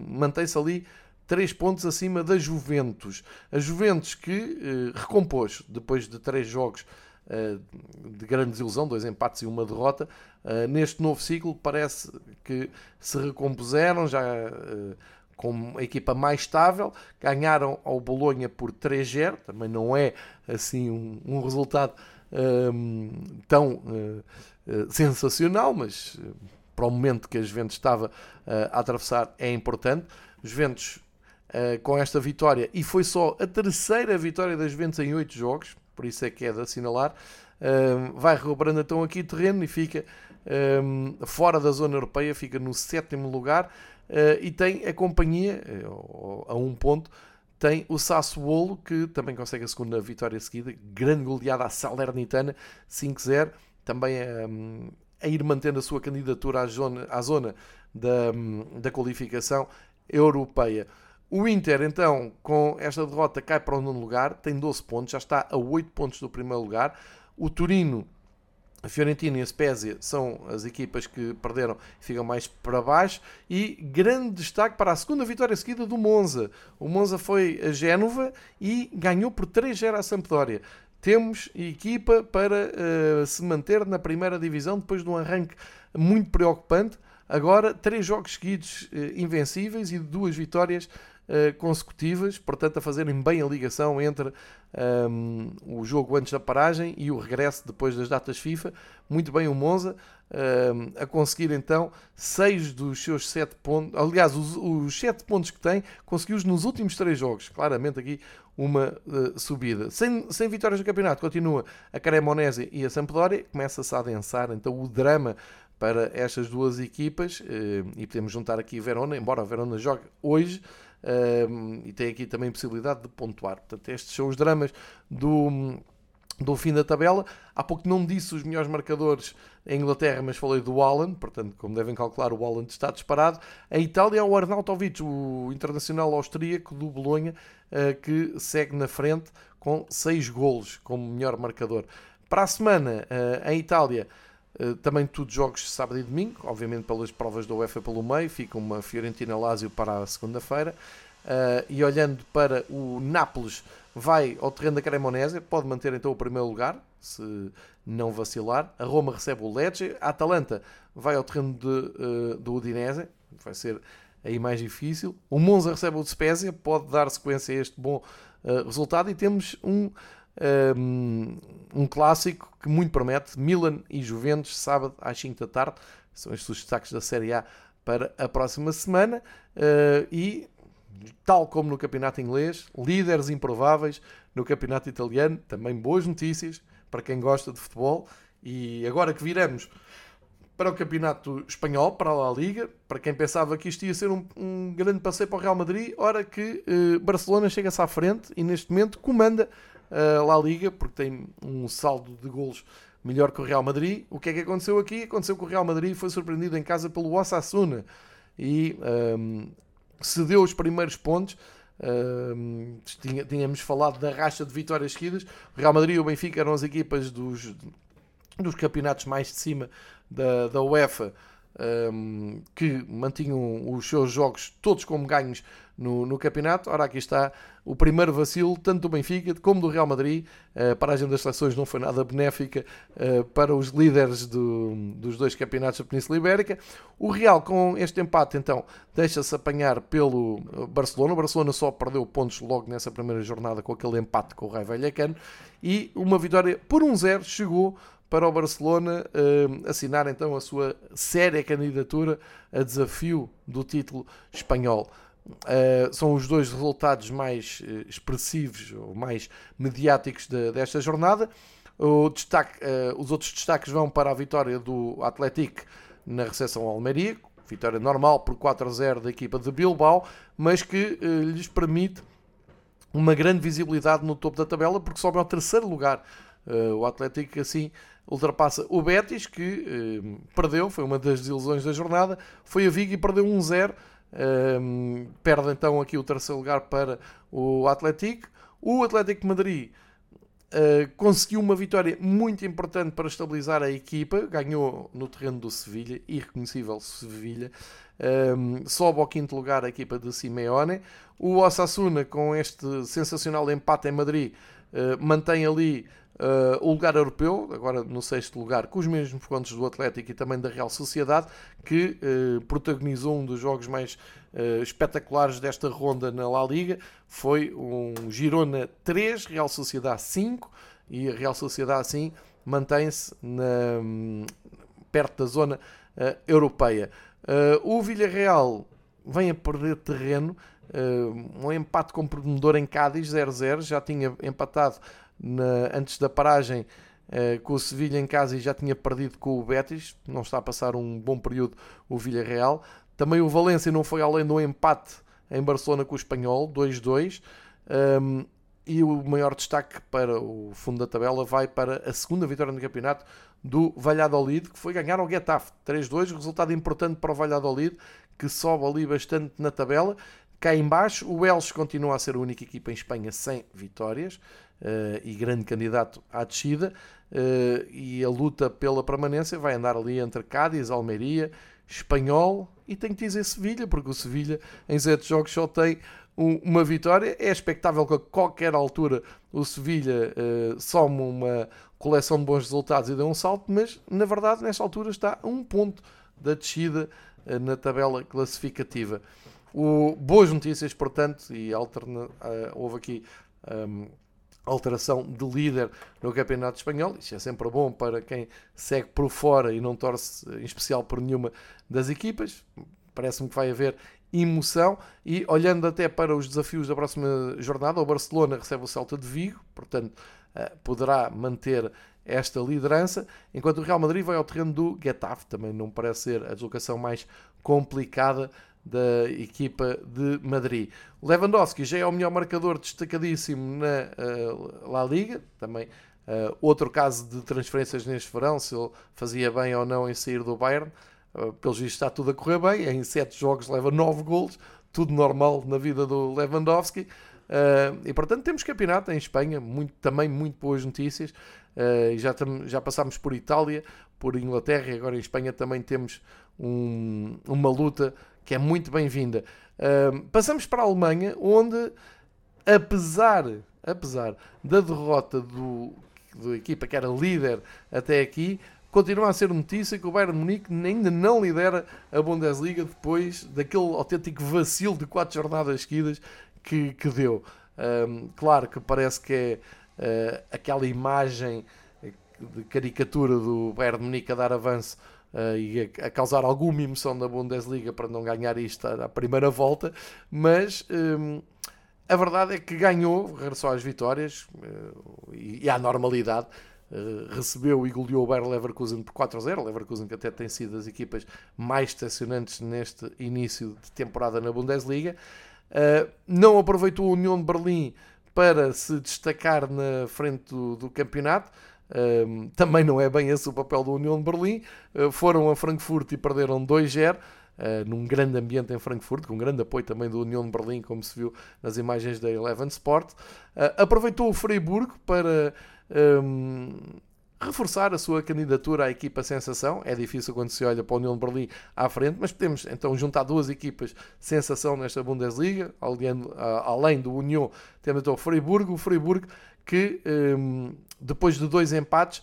mantém-se ali três pontos acima da Juventus. A Juventus que eh, recompôs depois de três jogos eh, de grande desilusão, dois empates e uma derrota, eh, neste novo ciclo parece que se recompuseram, já eh, com a equipa mais estável, ganharam ao Bolonha por 3-0, também não é assim um, um resultado um, tão uh, uh, sensacional, mas uh, para o momento que a Juventus estava a atravessar é importante. Juventus com esta vitória, e foi só a terceira vitória das Juventus em 8 jogos, por isso é que é de assinalar, vai recuperando então aqui terreno e fica fora da zona europeia, fica no sétimo lugar, e tem a companhia, uh, a um ponto, tem o Sassuolo, que também consegue a segunda vitória seguida, grande goleada à Salernitana, 5-0, também um, a ir mantendo a sua candidatura à zona, à zona da, um, da qualificação europeia. O Inter, então, com esta derrota, cai para o nono lugar, tem 12 pontos, já está a 8 pontos do primeiro lugar. O Turino Fiorentina e a Spezia são as equipas que perderam e ficam mais para baixo. E grande destaque para a segunda vitória seguida do Monza. O Monza foi a Génova e ganhou por 3-0 a Sampdoria. Temos equipa para uh, se manter na primeira divisão depois de um arranque muito preocupante. Agora, três jogos seguidos uh, invencíveis e duas vitórias consecutivas, portanto, a fazerem bem a ligação entre um, o jogo antes da paragem e o regresso depois das datas FIFA. Muito bem o Monza um, a conseguir então seis dos seus sete pontos. Aliás, os, os sete pontos que tem, conseguiu-os nos últimos três jogos. Claramente aqui uma uh, subida. Sem, sem vitórias no campeonato, continua a Cremonese e a Sampdoria. Começa-se a adensar então o drama para estas duas equipas uh, e podemos juntar aqui Verona, embora a Verona jogue hoje, e tem aqui também possibilidade de pontuar. Portanto, estes são os dramas do, do fim da tabela. Há pouco não disse os melhores marcadores em Inglaterra, mas falei do Alan, portanto, como devem calcular, o Alan está disparado. Em Itália, o Arnautovic, o internacional austríaco do Bolonha, ah, que segue na frente com 6 golos como melhor marcador. Para a semana, ah, em Itália, também tudo jogos sábado e domingo, obviamente pelas provas da UEFA pelo meio, fica uma Fiorentina-Lazio para a segunda-feira. Uh, e olhando para o Nápoles, vai ao terreno da Cremonese, pode manter então o primeiro lugar, se não vacilar. A Roma recebe o Lecce, a Atalanta vai ao terreno de, uh, do Udinese, vai ser aí mais difícil. O Monza recebe o Spezia, pode dar sequência a este bom resultado. E temos um, um, um, clássico que muito promete: Milan e Juventus, sábado às 5 da tarde. São estes os destaques da Série A para a próxima semana. e tal como no campeonato inglês, líderes improváveis no campeonato italiano, também boas notícias para quem gosta de futebol. E agora que viramos para o campeonato espanhol, para a La Liga, para quem pensava que isto ia ser um, um grande passeio para o Real Madrid, ora que eh, Barcelona chega-se à frente e neste momento comanda a La Liga, porque tem um saldo de golos melhor que o Real Madrid. O que é que aconteceu aqui? Aconteceu que o Real Madrid foi surpreendido em casa pelo Osasuna e um, cedeu os primeiros pontos. Uh, tínhamos falado da racha de vitórias seguidas. O Real Madrid e o Benfica eram as equipas dos, dos campeonatos mais de cima da, da UEFA um, que mantinham os seus jogos todos como ganhos no, no, campeonato. Ora, aqui está o primeiro vacilo, tanto do Benfica como do Real Madrid. A paragem das seleções não foi nada benéfica uh, para os líderes do, dos dois campeonatos da Península Ibérica. O Real, com este empate, então, deixa-se apanhar pelo Barcelona. O Barcelona só perdeu pontos logo nessa primeira jornada com aquele empate com o Raio Vallecano. E uma vitória por 1-0 chegou para o Barcelona uh, assinar então a sua séria candidatura a desafio do título espanhol. Uh, são os dois resultados mais uh, expressivos ou mais mediáticos de, desta jornada. Destaque, uh, os outros destaques vão para a vitória do Atlético na recepção ao Almeria, vitória normal por 4 a 0 da equipa de Bilbao, mas que lhes permite uma grande visibilidade no topo da tabela, porque sobe ao terceiro lugar. o Atlético assim ultrapassa o Betis, que perdeu, foi uma das desilusões da jornada, foi a Vigo e perdeu 1-0 um, perde então aqui o terceiro lugar para o Atlético. O Atlético de Madrid uh, conseguiu uma vitória muito importante para estabilizar a equipa, ganhou no terreno do Sevilha, irreconhecível Sevilha. Um, sobe ao quinto lugar a equipa de Simeone. O Osasuna, com este sensacional empate em Madrid, uh, mantém ali Uh, o lugar europeu, agora no sexto lugar, com os mesmos pontos do Atlético e também da Real Sociedade, que uh, protagonizou um dos jogos mais uh, espetaculares desta ronda na La Liga. Foi um Girona 3, Real Sociedade 5, e a Real Sociedade assim mantém-se perto da zona europeia. o Villarreal vem a perder terreno, um empate comprometedor em Cádiz 0-0, já tinha empatado na, antes da paragem uh, com o Sevilha em casa e já tinha perdido com o Betis, não está a passar um bom período o Villarreal. Também o Valência não foi além do empate em Barcelona com o Espanhol, 2-2. Um, e o maior destaque para o fundo da tabela vai para a segunda vitória no campeonato do Valladolid, que foi ganhar ao Getafe 3-2, resultado importante para o Valladolid, que sobe ali bastante na tabela. Cá embaixo, o Elche continua a ser a única equipa em Espanha sem vitórias, uh, e grande candidato à descida. Uh, e a luta pela permanência vai andar ali entre Cádiz, Almeria, Espanhol e tem que dizer Sevilha, porque o Sevilha em sete jogos só tem um, uma vitória. É expectável que a qualquer altura o Sevilha uh, some uma coleção de bons resultados e dê um salto, mas na verdade nesta altura está a um ponto da descida uh, na tabela classificativa. O, boas notícias, portanto, e alterna, uh, houve aqui um, alteração de líder no Campeonato Espanhol. Isto é sempre bom para quem segue por fora e não torce em especial por nenhuma das equipas. Parece-me que vai haver emoção. E olhando até para os desafios da próxima jornada, o Barcelona recebe o Celta de Vigo, portanto eh, poderá manter esta liderança, enquanto o Real Madrid vai ao terreno do Getafe, também não parece ser a deslocação mais complicada da equipa de Madrid. Lewandowski já é o melhor marcador destacadíssimo na uh, La Liga, também uh, outro caso de transferências neste verão, se ele fazia bem ou não em sair do Bayern. Uh, vistos está tudo a correr bem, em 7 jogos leva 9 golos, tudo normal na vida do Lewandowski. Uh, e portanto temos campeonato em Espanha, muito, também muito boas notícias. Uh, já, tam, já passámos por Itália, por Inglaterra e agora em Espanha também temos um, uma luta que é muito bem-vinda. Uh, passamos para a Alemanha, onde, apesar, apesar da derrota do, da equipa que era líder até aqui, continua a ser notícia que o Bayern Munique ainda não lidera a Bundesliga depois daquele autêntico vacilo de quatro jornadas seguidas que, que deu. Claro que parece que é uh, aquela imagem de caricatura do Bayern Munique a dar avanço uh, e a, a, causar alguma emoção na Bundesliga para não ganhar isto à primeira volta, mas um, a verdade é que ganhou, regressou às vitórias uh, e, e, à normalidade. Uh, recebeu e goleou o Bayer Leverkusen por 4 a 0. Leverkusen que até tem sido das equipas mais estacionantes neste início de temporada na Bundesliga. Uh, não aproveitou a União de Berlim para se destacar na frente do, do campeonato. Um, também não é bem esse o papel da União de Berlim. Uh, foram a Frankfurt e perderam 2-0. Uh, ah, num grande ambiente em Frankfurt, com grande apoio também da União de Berlim, como se viu nas imagens da Eleven Sport. Uh, aproveitou o Freiburg para um, reforçar a sua candidatura à equipa sensação. É difícil quando se olha para o União de Berlim à frente, mas podemos então juntar duas equipas sensação nesta Bundesliga. Além do União, temos então o Freiburg. O Freiburg que hum, depois de dois empates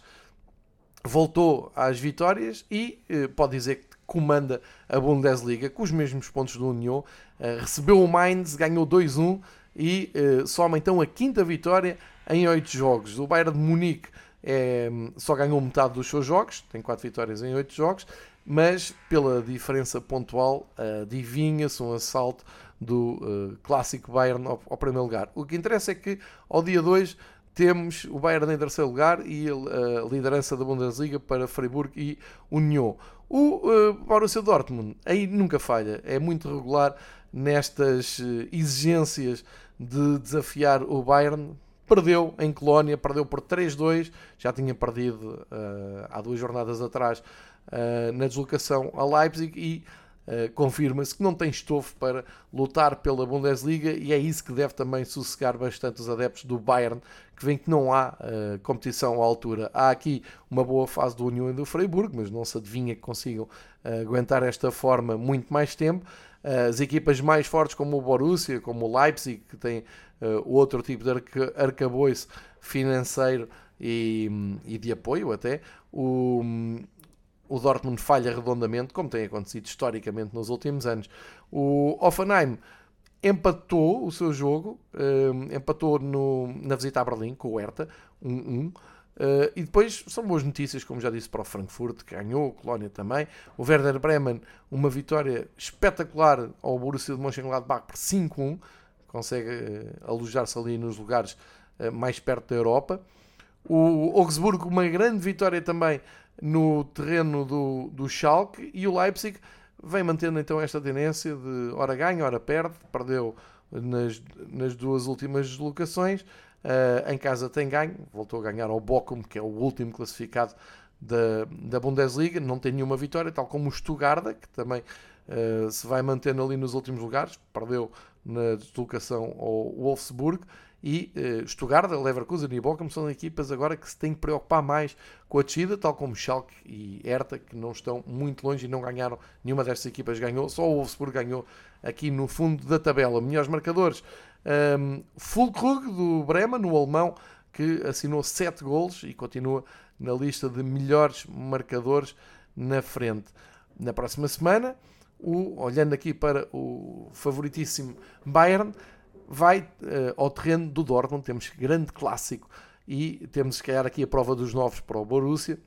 voltou às vitórias e eh, pode dizer que comanda a Bundesliga com os mesmos pontos do União. Eh, recebeu o Mainz, ganhou 2-1 e uh, soma então a quinta vitória em oito jogos. O Bayern de Munique é, só ganhou metade dos seus jogos, tem quatro vitórias em oito jogos, mas pela diferença pontual adivinha-se um assalto do uh, clássico Bayern ao, ao, primeiro lugar. O que interessa é que ao dia 2 temos o Bayern em terceiro lugar e a liderança da Bundesliga para Freiburg e Union. O uh, Borussia Dortmund aí nunca falha, é muito regular nestas exigências de desafiar o Bayern. Perdeu em Colónia, perdeu por 3-2, já tinha perdido uh, há duas jornadas atrás uh, na deslocação a Leipzig e Uh, confirma-se que não tem estofo para lutar pela Bundesliga e é isso que deve também sossegar bastante os adeptos do Bayern, que vem que não há uh, competição à altura. Há aqui uma boa fase do União e do Freiburg, mas não se adivinha que consigam uh, aguentar esta forma muito mais tempo. As equipas mais fortes como o Borussia, como o Leipzig, que tem outro tipo de arca arcabouço financeiro e, e de apoio até, o, o Dortmund falha redondamente, como tem acontecido historicamente nos últimos anos. O Offenheim empatou o seu jogo, uh, empatou no, na visita a Berlim com o Hertha, 1-1. Um, uh, e depois são boas notícias, como já disse, para o Frankfurt, que ganhou, o Colónia também. O Werder Bremen, uma vitória espetacular ao Borussia de Mönchengladbach por 5-1. Consegue uh, alojar-se ali nos lugares uh, mais perto da Europa. O Augsburgo, uma grande vitória também no terreno do, do Schalke e o Leipzig vem mantendo então esta tendência de ora ganha, ora perde, perdeu nas, nas duas últimas deslocações, uh, em casa tem ganho, voltou a ganhar ao Bochum, que é o último classificado da, da Bundesliga, não tem nenhuma vitória, tal como o Stuttgart, que também uh, se vai mantendo ali nos últimos lugares, perdeu na deslocação ao Wolfsburg, e uh, Stuttgart, Leverkusen e Bochum são equipas agora que se têm que preocupar mais com a descida, tal como Schalke e Hertha, que não estão muito longe e não ganharam, nenhuma destas equipas ganhou, só o Wolfsburg ganhou aqui no fundo da tabela. Melhores marcadores, um, Fulkrug do Bremen, no alemão, que assinou 7 golos e continua na lista de melhores marcadores na frente. Na próxima semana, o, olhando aqui para o favoritíssimo Bayern, vai uh, ao terreno do Dortmund, temos grande clássico e temos se calhar aqui a prova dos novos para o Borussia.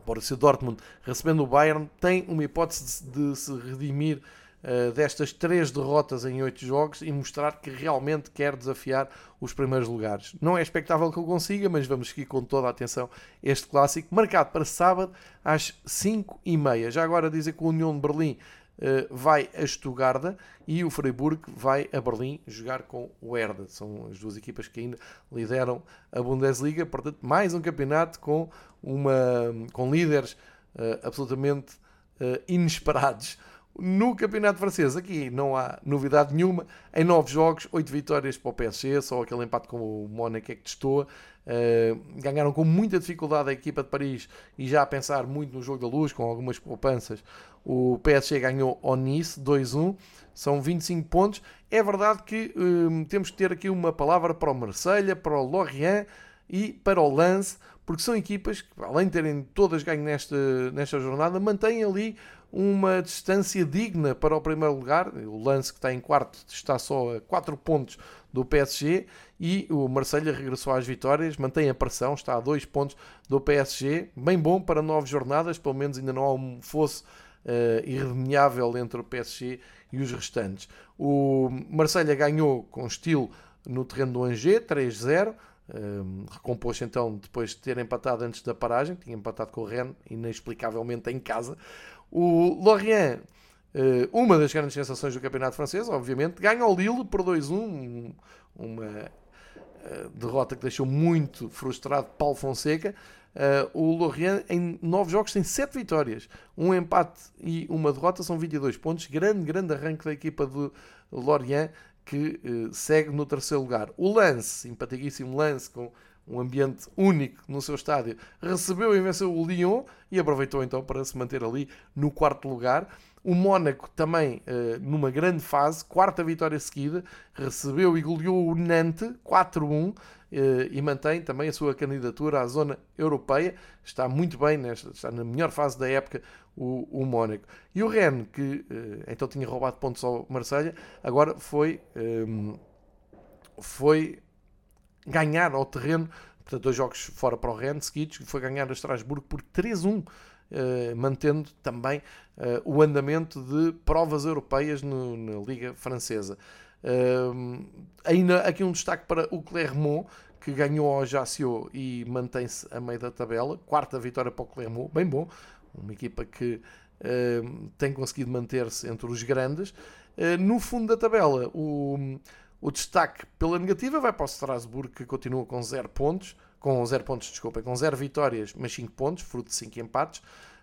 O Borussia Dortmund recebendo o Bayern tem uma hipótese de, de se redimir uh, destas três derrotas em oito jogos e mostrar que realmente quer desafiar os primeiros lugares. Não é expectável que o consiga, mas vamos seguir com toda a atenção este clássico, marcado para sábado às 5h30. Já agora dizer que o União de Berlim vai a Stuttgart e o Freiburg vai a Berlim jogar com o Herda. São as duas equipas que ainda lideram a Bundesliga, portanto, mais um campeonato com, uma, com líderes uh, absolutamente uh, inesperados. No campeonato francês, aqui não há novidade nenhuma. Em nove jogos, oito vitórias para o PSG, só aquele empate com o Mónaco é que testou. Uh, ganharam com muita dificuldade a equipa de Paris e já a pensar muito no jogo da luz, com algumas poupanças. O PSG ganhou ao Nice 2-1, são 25 pontos. É verdade que uh, temos que ter aqui uma palavra para o Marselha, para o Lorient e para o Lance, porque são equipas que, além de terem todas ganho nesta, nesta jornada, mantêm ali uma distância digna para o primeiro lugar. O Lance, que está em quarto, está só a 4 pontos do PSG e o Marselha regressou às vitórias, mantém a pressão, está a 2 pontos do PSG. Bem bom para nove jornadas, pelo menos ainda não há um fosso uh, irremediável entre o PSG e os restantes. O Marselha ganhou com estilo no terreno do Angers, 3-0. Um, recompôs então depois de ter empatado antes da paragem, tinha empatado com o Rennes, inexplicavelmente em casa. O Lorient, uh, uma das grandes sensações do campeonato francês, obviamente, ganha o Lille por 2-1, uma derrota que deixou muito frustrado Paulo Fonseca. Uh, o Lorient em 9 jogos tem 7 vitórias, um empate e uma derrota, são 22 pontos. Grande, grande arranque da equipa do Lorient que uh, segue no terceiro lugar. O Lance, simpaticíssimo Lance, com um ambiente único no seu estádio, recebeu e venceu o Lyon e aproveitou então para se manter ali no quarto lugar. O Mónaco também uh, numa grande fase, quarta vitória seguida, recebeu e goleou o Nantes 4-1 uh, e mantém também a sua candidatura à zona europeia. Está muito bem, nesta, está na melhor fase da época o, o Mónaco. E o Rennes, que uh, então tinha roubado pontos ao Marselha, agora foi, um, foi ganhar ao terreno, portanto, dois jogos fora para o Rennes seguidos, foi ganhar a Estrasburgo por 3-1. Uh, mantendo também uh, o andamento de provas europeias no, na Liga Francesa. Uh, ainda aqui um destaque para o Clermont, que ganhou ao Ajaccio e mantém-se a meio da tabela. Quarta vitória para o Clermont, bem bom. Uma equipa que tem conseguido manter-se entre os grandes. no fundo da tabela, o, o destaque pela negativa vai para o Strasbourg, que continua com 0 pontos com 0 pontos, desculpa, com 0 vitórias, mas 5 pontos, fruto de 5 empates.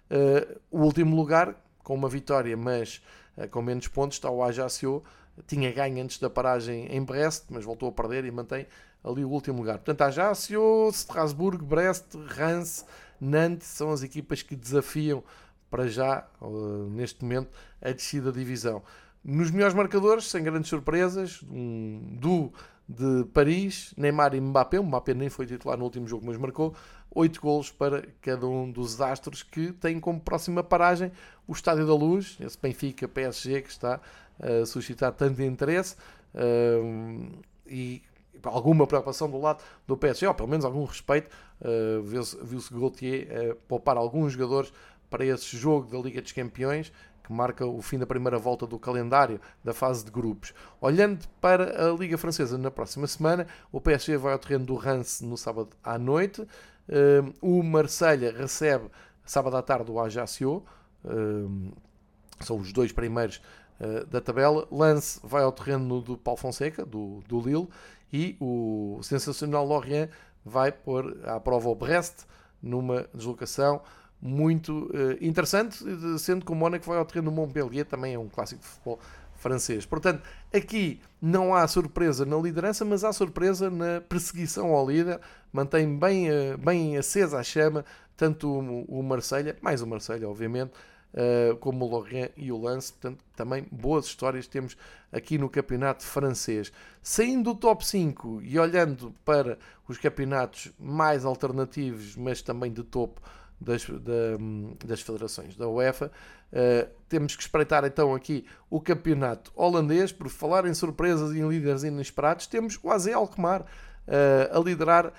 Uh, o último lugar, com uma vitória, mas uh, com menos pontos, está o Ajaccio. Tinha ganho antes da paragem em Brest, mas voltou a perder e mantém ali o último lugar. Portanto, Ajaccio, Strasbourg, Brest, Reims, Nantes são as equipas que desafiam para já, uh, neste momento, a descida da divisão. Nos melhores marcadores, sem grandes surpresas, um duo de Paris, Neymar e Mbappé. O Mbappé nem foi titular no último jogo, mas marcou 8 golos para cada um dos astros que têm como próxima paragem o Estádio da Luz, esse Benfica PSG que está a suscitar tanto interesse uh, e alguma preocupação do lado do PSG, ou pelo menos algum respeito. Uh, Viu-se Gaultier uh, poupar alguns jogadores para esse jogo da Liga dos Campeões que marca o fim da primeira volta do calendário da fase de grupos. Olhando para a Liga Francesa na próxima semana, o PSG vai ao terreno do Reims no sábado à noite, o Marselha recebe sábado à tarde o Ajaccio, são os dois primeiros ah, da tabela. Lance vai ao terreno do Paulo Fonseca, do, do Lille, e o sensacional Lorient vai pôr à prova o Brest numa deslocação muito uh, interessante, sendo que o Mónaco vai ao terreno do Montpellier, também é um clássico de futebol francês. Portanto, aqui não há surpresa na liderança, mas há surpresa na perseguição ao líder. Mantém bem, uh, bem acesa a chama, tanto o, o Marselha, mais o Marselha, obviamente, uh, como o Lorient e o Lance. Portanto, também boas histórias temos aqui no campeonato francês. Saindo do top 5 e olhando para os campeonatos mais alternativos, mas também de topo, das, da, das federações da UEFA. Uh, temos que espreitar então aqui o campeonato holandês, por falar em surpresas e em líderes inesperados, temos o AZ Alkmaar uh, a liderar uh,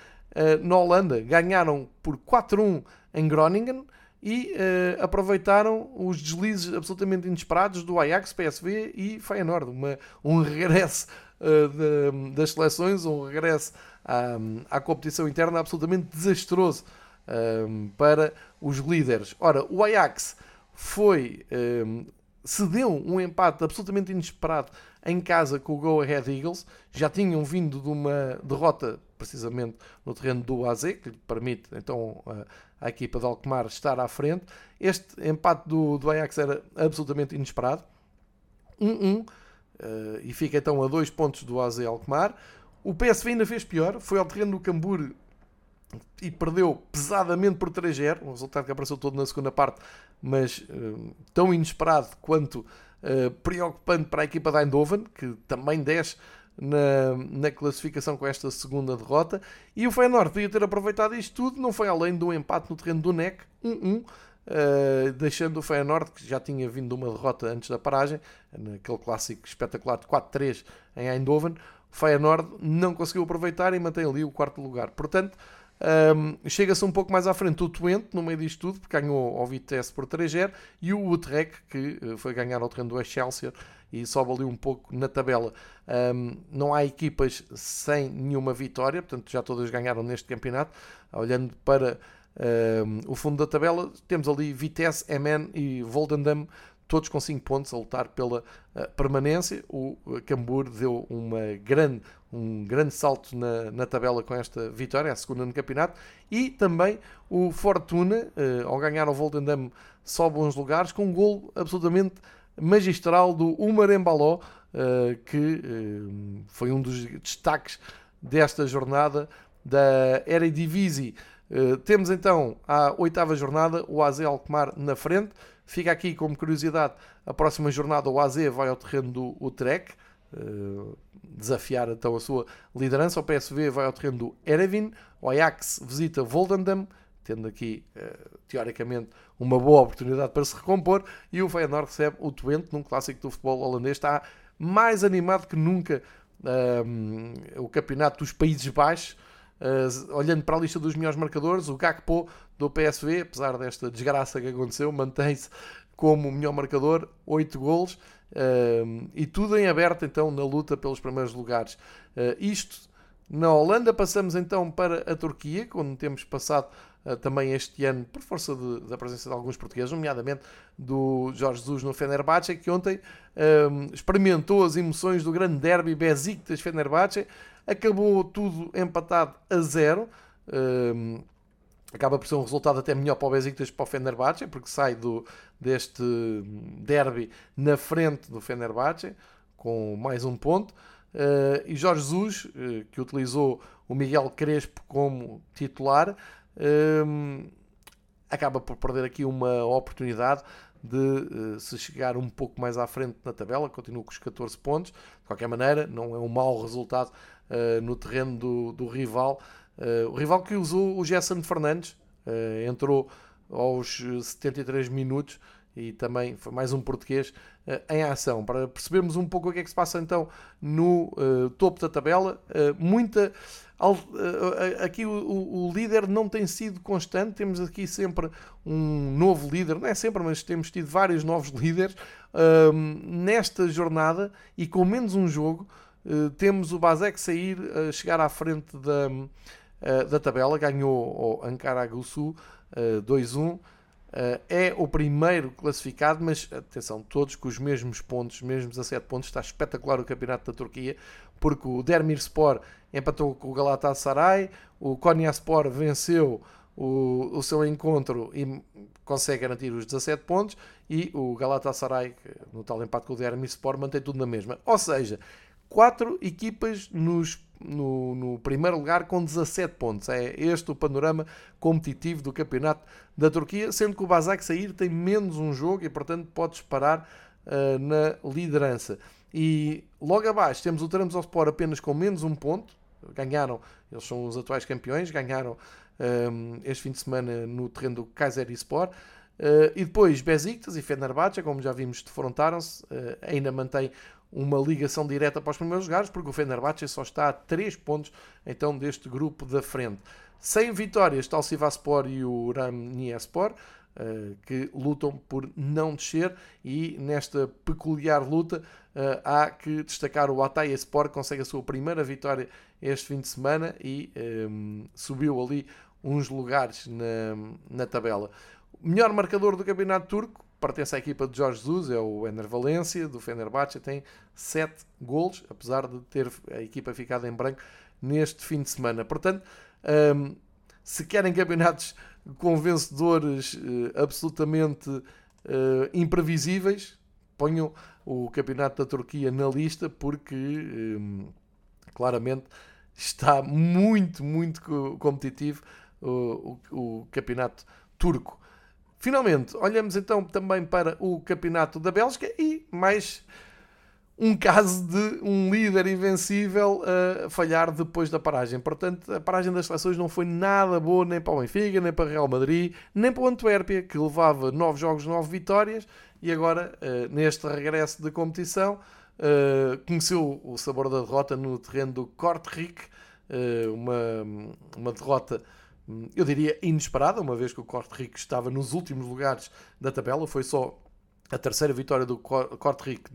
na Holanda. Ganharam por 4-1 em Groningen e aproveitaram os deslizes absolutamente inesperados do Ajax, PSV e Feyenoord. Uma, um regresso de, das seleções, um regresso à, à competição interna absolutamente desastroso um, para os líderes. Ora, o Ajax foi. Um, cedeu um empate absolutamente inesperado em casa com o Go Ahead Eagles. Já tinham vindo de uma derrota, precisamente no terreno do AZ, que lhe permite então a, a equipa de Alkmaar estar à frente. Este empate do, do Ajax era absolutamente inesperado. 1-1 um, uh, e fica então a dois pontos do AZ Alkmaar. O PSV ainda fez pior, foi ao terreno do Cambur e perdeu pesadamente por 3-0, um resultado que apareceu todo na segunda parte, mas uh, tão inesperado quanto uh, preocupante para a equipa da Eindhoven, que também desce na, na classificação com esta segunda derrota. E o Feyenoord podia ter aproveitado isto tudo, não foi além de um empate no terreno do NEC, 1-1. Uh, deixando o Feyenoord, que já tinha vindo uma derrota antes da paragem, naquele clássico espetacular de 4-3 em Eindhoven, o Feyenoord não conseguiu aproveitar e mantém ali o quarto lugar. Portanto, um, Chega-se um pouco mais à frente o Twente, no meio disto tudo, porque ganhou ao Vitesse por 3-0, e o Utrecht, que eh, foi ganhar ao terreno do Excelsior e sobe ali um pouco na tabela. Um, não há equipas sem nenhuma vitória, portanto já todas ganharam neste campeonato. Olhando para um, o fundo da tabela, temos ali Vitesse, MN e Volendam todos com 5 pontos a lutar pela uh, permanência. O Cambur deu uma grande, um grande salto na, na tabela com esta vitória, a segunda no campeonato. E também o Fortuna, uh, ao ganhar o Volendam, sobe uns lugares com um gol absolutamente magistral do Umar Embaló, que foi um dos destaques desta jornada da Eredivisie. Uh, temos então a oitava jornada o AZ Alkmaar na frente. Fica aqui como curiosidade, a próxima jornada o AZ vai ao terreno do Utrecht, uh, desafiar então a sua liderança. O PSV vai ao terreno do Erevin, o Ajax visita Volendam, tendo aqui, uh, teoricamente, uma boa oportunidade para se recompor, e o Feyenoord recebe o Twente num clássico do futebol holandês. Está mais animado que nunca um, o campeonato dos Países Baixos. Uh, olhando para a lista dos melhores marcadores, o Gakpo do PSV, apesar desta desgraça que aconteceu, mantém-se como o melhor marcador, 8 golos, uh, e tudo em aberto então na luta pelos primeiros lugares. Uh, isto na Holanda, passamos então para a Turquia, onde temos passado uh, também este ano, por força de, da presença de alguns portugueses, nomeadamente do Jorge Jesus no Fenerbahçe, que ontem experimentou as emoções do grande derby Besiktas-Fenerbahçe, acabou tudo empatado a zero, uh, acaba por ser um resultado até melhor para o Besiktas para o Fenerbahçe, porque sai do, deste derby na frente do Fenerbahçe, com mais um ponto. Uh, e Jorge Jesus, uh, que utilizou o Miguel Crespo como titular, acaba por perder aqui uma oportunidade de se chegar um pouco mais à frente na tabela, continua com os 14 pontos. De qualquer maneira, não é um mau resultado no terreno do, do rival. o rival que usou o Gerson Fernandes, entrou aos 73 minutos e também foi mais um português uh, em ação. Para percebermos um pouco o que é que se passa então no uh, topo da tabela, uh, muita. aqui o, o, líder não tem sido constante, temos aqui sempre um novo líder, não é sempre, mas temos tido vários novos líderes nesta jornada e com menos um jogo. Temos o Basek sair, chegar à frente da, da tabela, ganhou o Ankara Gussu 2-1. Uh, é o primeiro classificado, mas atenção, todos com os mesmos pontos, mesmos a 7 pontos. Está espetacular o campeonato da Turquia, porque o Dermirspor empatou com o Galatasaray, o Konyaspor venceu o, o seu encontro e consegue garantir os 17 pontos, e o Galatasaray, no tal empate com o Dermirspor, mantém tudo na mesma. Ou seja, quatro equipas nos no, no, primeiro lugar com 17 pontos. É este o panorama competitivo do campeonato da Turquia, sendo que o Basak sair tem menos um jogo e, portanto, pode disparar uh, na liderança. E logo abaixo temos o Trabzonspor apenas com menos um ponto. Ganharam, eles são os atuais campeões, ganharam um, eh, este fim de semana no terreno do Kayserispor. Uh, e depois Besiktas e Fenerbahçe, como já vimos, defrontaram-se, uh, ainda mantém uma ligação direta para os primeiros lugares, porque o Fenerbahçe só está a 3 pontos então deste grupo da frente. Sem vitórias está o Sivaspor e o Ramniaspor, uh, que lutam por não descer e nesta peculiar luta uh, há que destacar o Ataya Sport, que consegue a sua primeira vitória este fim de semana e um, subiu ali uns lugares na, na tabela. Melhor marcador do campeonato turco pertence à equipa de Jorge Jesus, é o Ener Valência, do Fenerbahçe, tem 7 golos, apesar de ter a equipa ficado em branco neste fim de semana. Portanto, um, se querem campeonatos com vencedores uh, absolutamente uh, imprevisíveis, ponham o campeonato da Turquia na lista, porque um, claramente está muito, muito competitivo uh, o, o campeonato turco. Finalmente, olhamos então também para o Campeonato da Bélgica e mais um caso de um líder invencível a falhar depois da paragem. Portanto, a paragem das seleções não foi nada boa nem para o Benfica, nem para o Real Madrid, nem para o Antuérpia, que levava 9 jogos, 9 vitórias e agora, eh, neste regresso de competição, eh, conheceu o sabor da derrota no terreno do Kortrijk, eh, uma, uma derrota eu diria inesperada, uma vez que o Corte Rico estava nos últimos lugares da tabela, foi só a terceira vitória do Corte Rico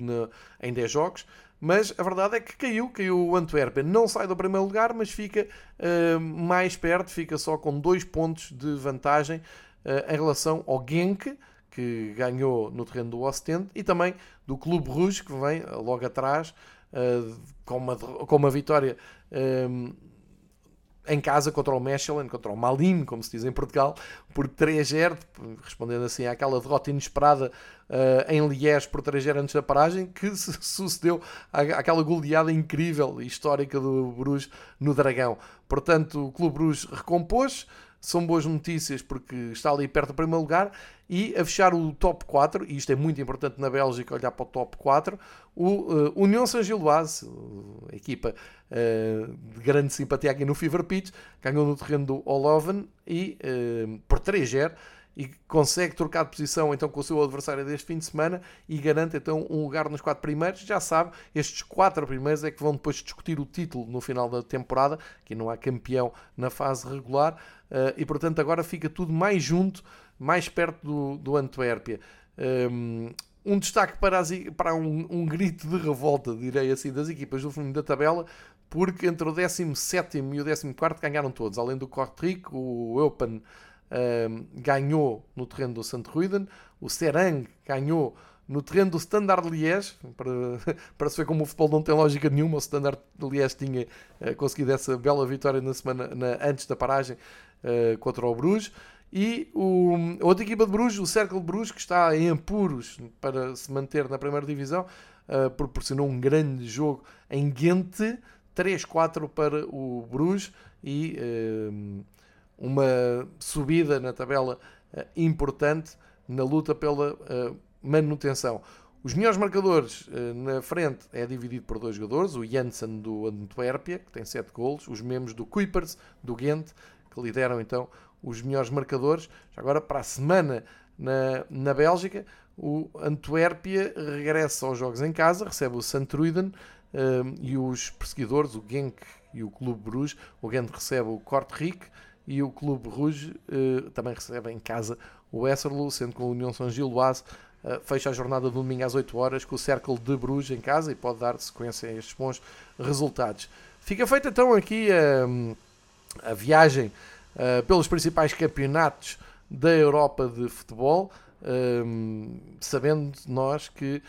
em 10 jogos, mas a verdade é que caiu, caiu o Antwerpen, não sai do primeiro lugar, mas fica uh, mais perto, fica só com dois pontos de vantagem uh, em relação ao Genk, que ganhou no terreno do Ostend, e também do Clube Rouge, que vem uh, logo atrás, com, uma, com uma vitória em casa contra o Mechelen, contra o Malin, como se diz em Portugal, por 3-0, respondendo assim àquela derrota inesperada uh, em Liège por 3-0 antes da paragem, que sucedeu àquela goleada incrível e histórica do Bruges no Dragão. Portanto, o Clube Bruges recompôs, são boas notícias porque está ali perto do primeiro lugar. E a fechar o top 4, e isto é muito importante na Bélgica olhar para o top 4, o uh, União Saint-Gilloise, a equipa uh, de grande simpatia aqui no Fever Pitch, ganhou no terreno do Oloven e uh, por 3-0 e consegue trocar de posição então com o seu adversário deste fim de semana e garante então um lugar nos quatro primeiros. Já sabe, estes quatro primeiros é que vão depois discutir o título no final da temporada, que não há campeão na fase regular, uh, e portanto agora fica tudo mais junto, mais perto do, do Antuérpia. Um, um destaque para, as, para um, um, grito de revolta, direi assim, das equipas do fundo da tabela, porque entre o 17 e o 14 ganharam todos, além do Corte Rico, o Open ganhou no terreno do St. Ruiden, o Serang ganhou no terreno do Standard Liège, para, para se ver como o futebol não tem lógica nenhuma, o Standard Liège tinha uh, conseguido essa bela vitória na semana na, antes da paragem uh, contra o Bruges, e o, a outra equipa de Bruges, o Cercle de Bruges, que está em apuros para se manter na primeira divisão, uh, proporcionou um grande jogo em Ghent, 3-4 para o Bruges, e uma subida na tabela uh, importante na luta pela uh, manutenção. Os melhores marcadores uh, na frente é dividido por dois jogadores, o Janssen do Antuérpia, que tem 7 golos, os membros do Kuipers, do Ghent, que lideram então os melhores marcadores. Agora, para a semana na, na Bélgica, o Antuérpia regressa aos jogos em casa, recebe o Santruiden e os perseguidores, o Genk e o Clube Bruges. O Genk recebe o Kortrijk e o Clube Rouge uh, também recebe em casa o Westerlo, sendo que a União São Gilloise uh, fecha a jornada do domingo às 8 horas com o Cercle de Bruges em casa e pode dar sequência a estes bons resultados. Fica feita então aqui a, a viagem uh, pelos principais campeonatos da Europa de futebol. Um, sabendo nós que uh,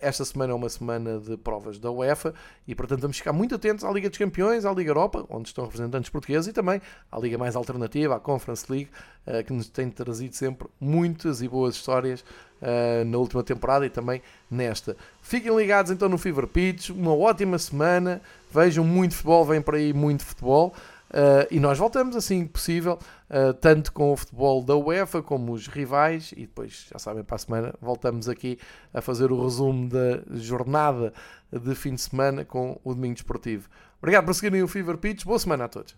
esta semana é uma semana de provas da UEFA e, portanto, vamos ficar muito atentos à Liga dos Campeões, à Liga Europa, onde estão representantes portugueses, e também à Liga mais alternativa, à Conference League, uh, que nos tem trazido sempre muitas e boas histórias uh, na última temporada e também nesta. Fiquem ligados então no Fever Pitch, uma ótima semana, vejam muito futebol, vem para aí muito futebol. Uh, e nós voltamos assim que possível, uh, tanto com o futebol da UEFA como os rivais, e depois, já sabem, para a semana voltamos aqui a fazer o resumo da jornada de fim de semana com o Domingo Desportivo. Obrigado por seguirem o Fever Pitch, boa semana a todos.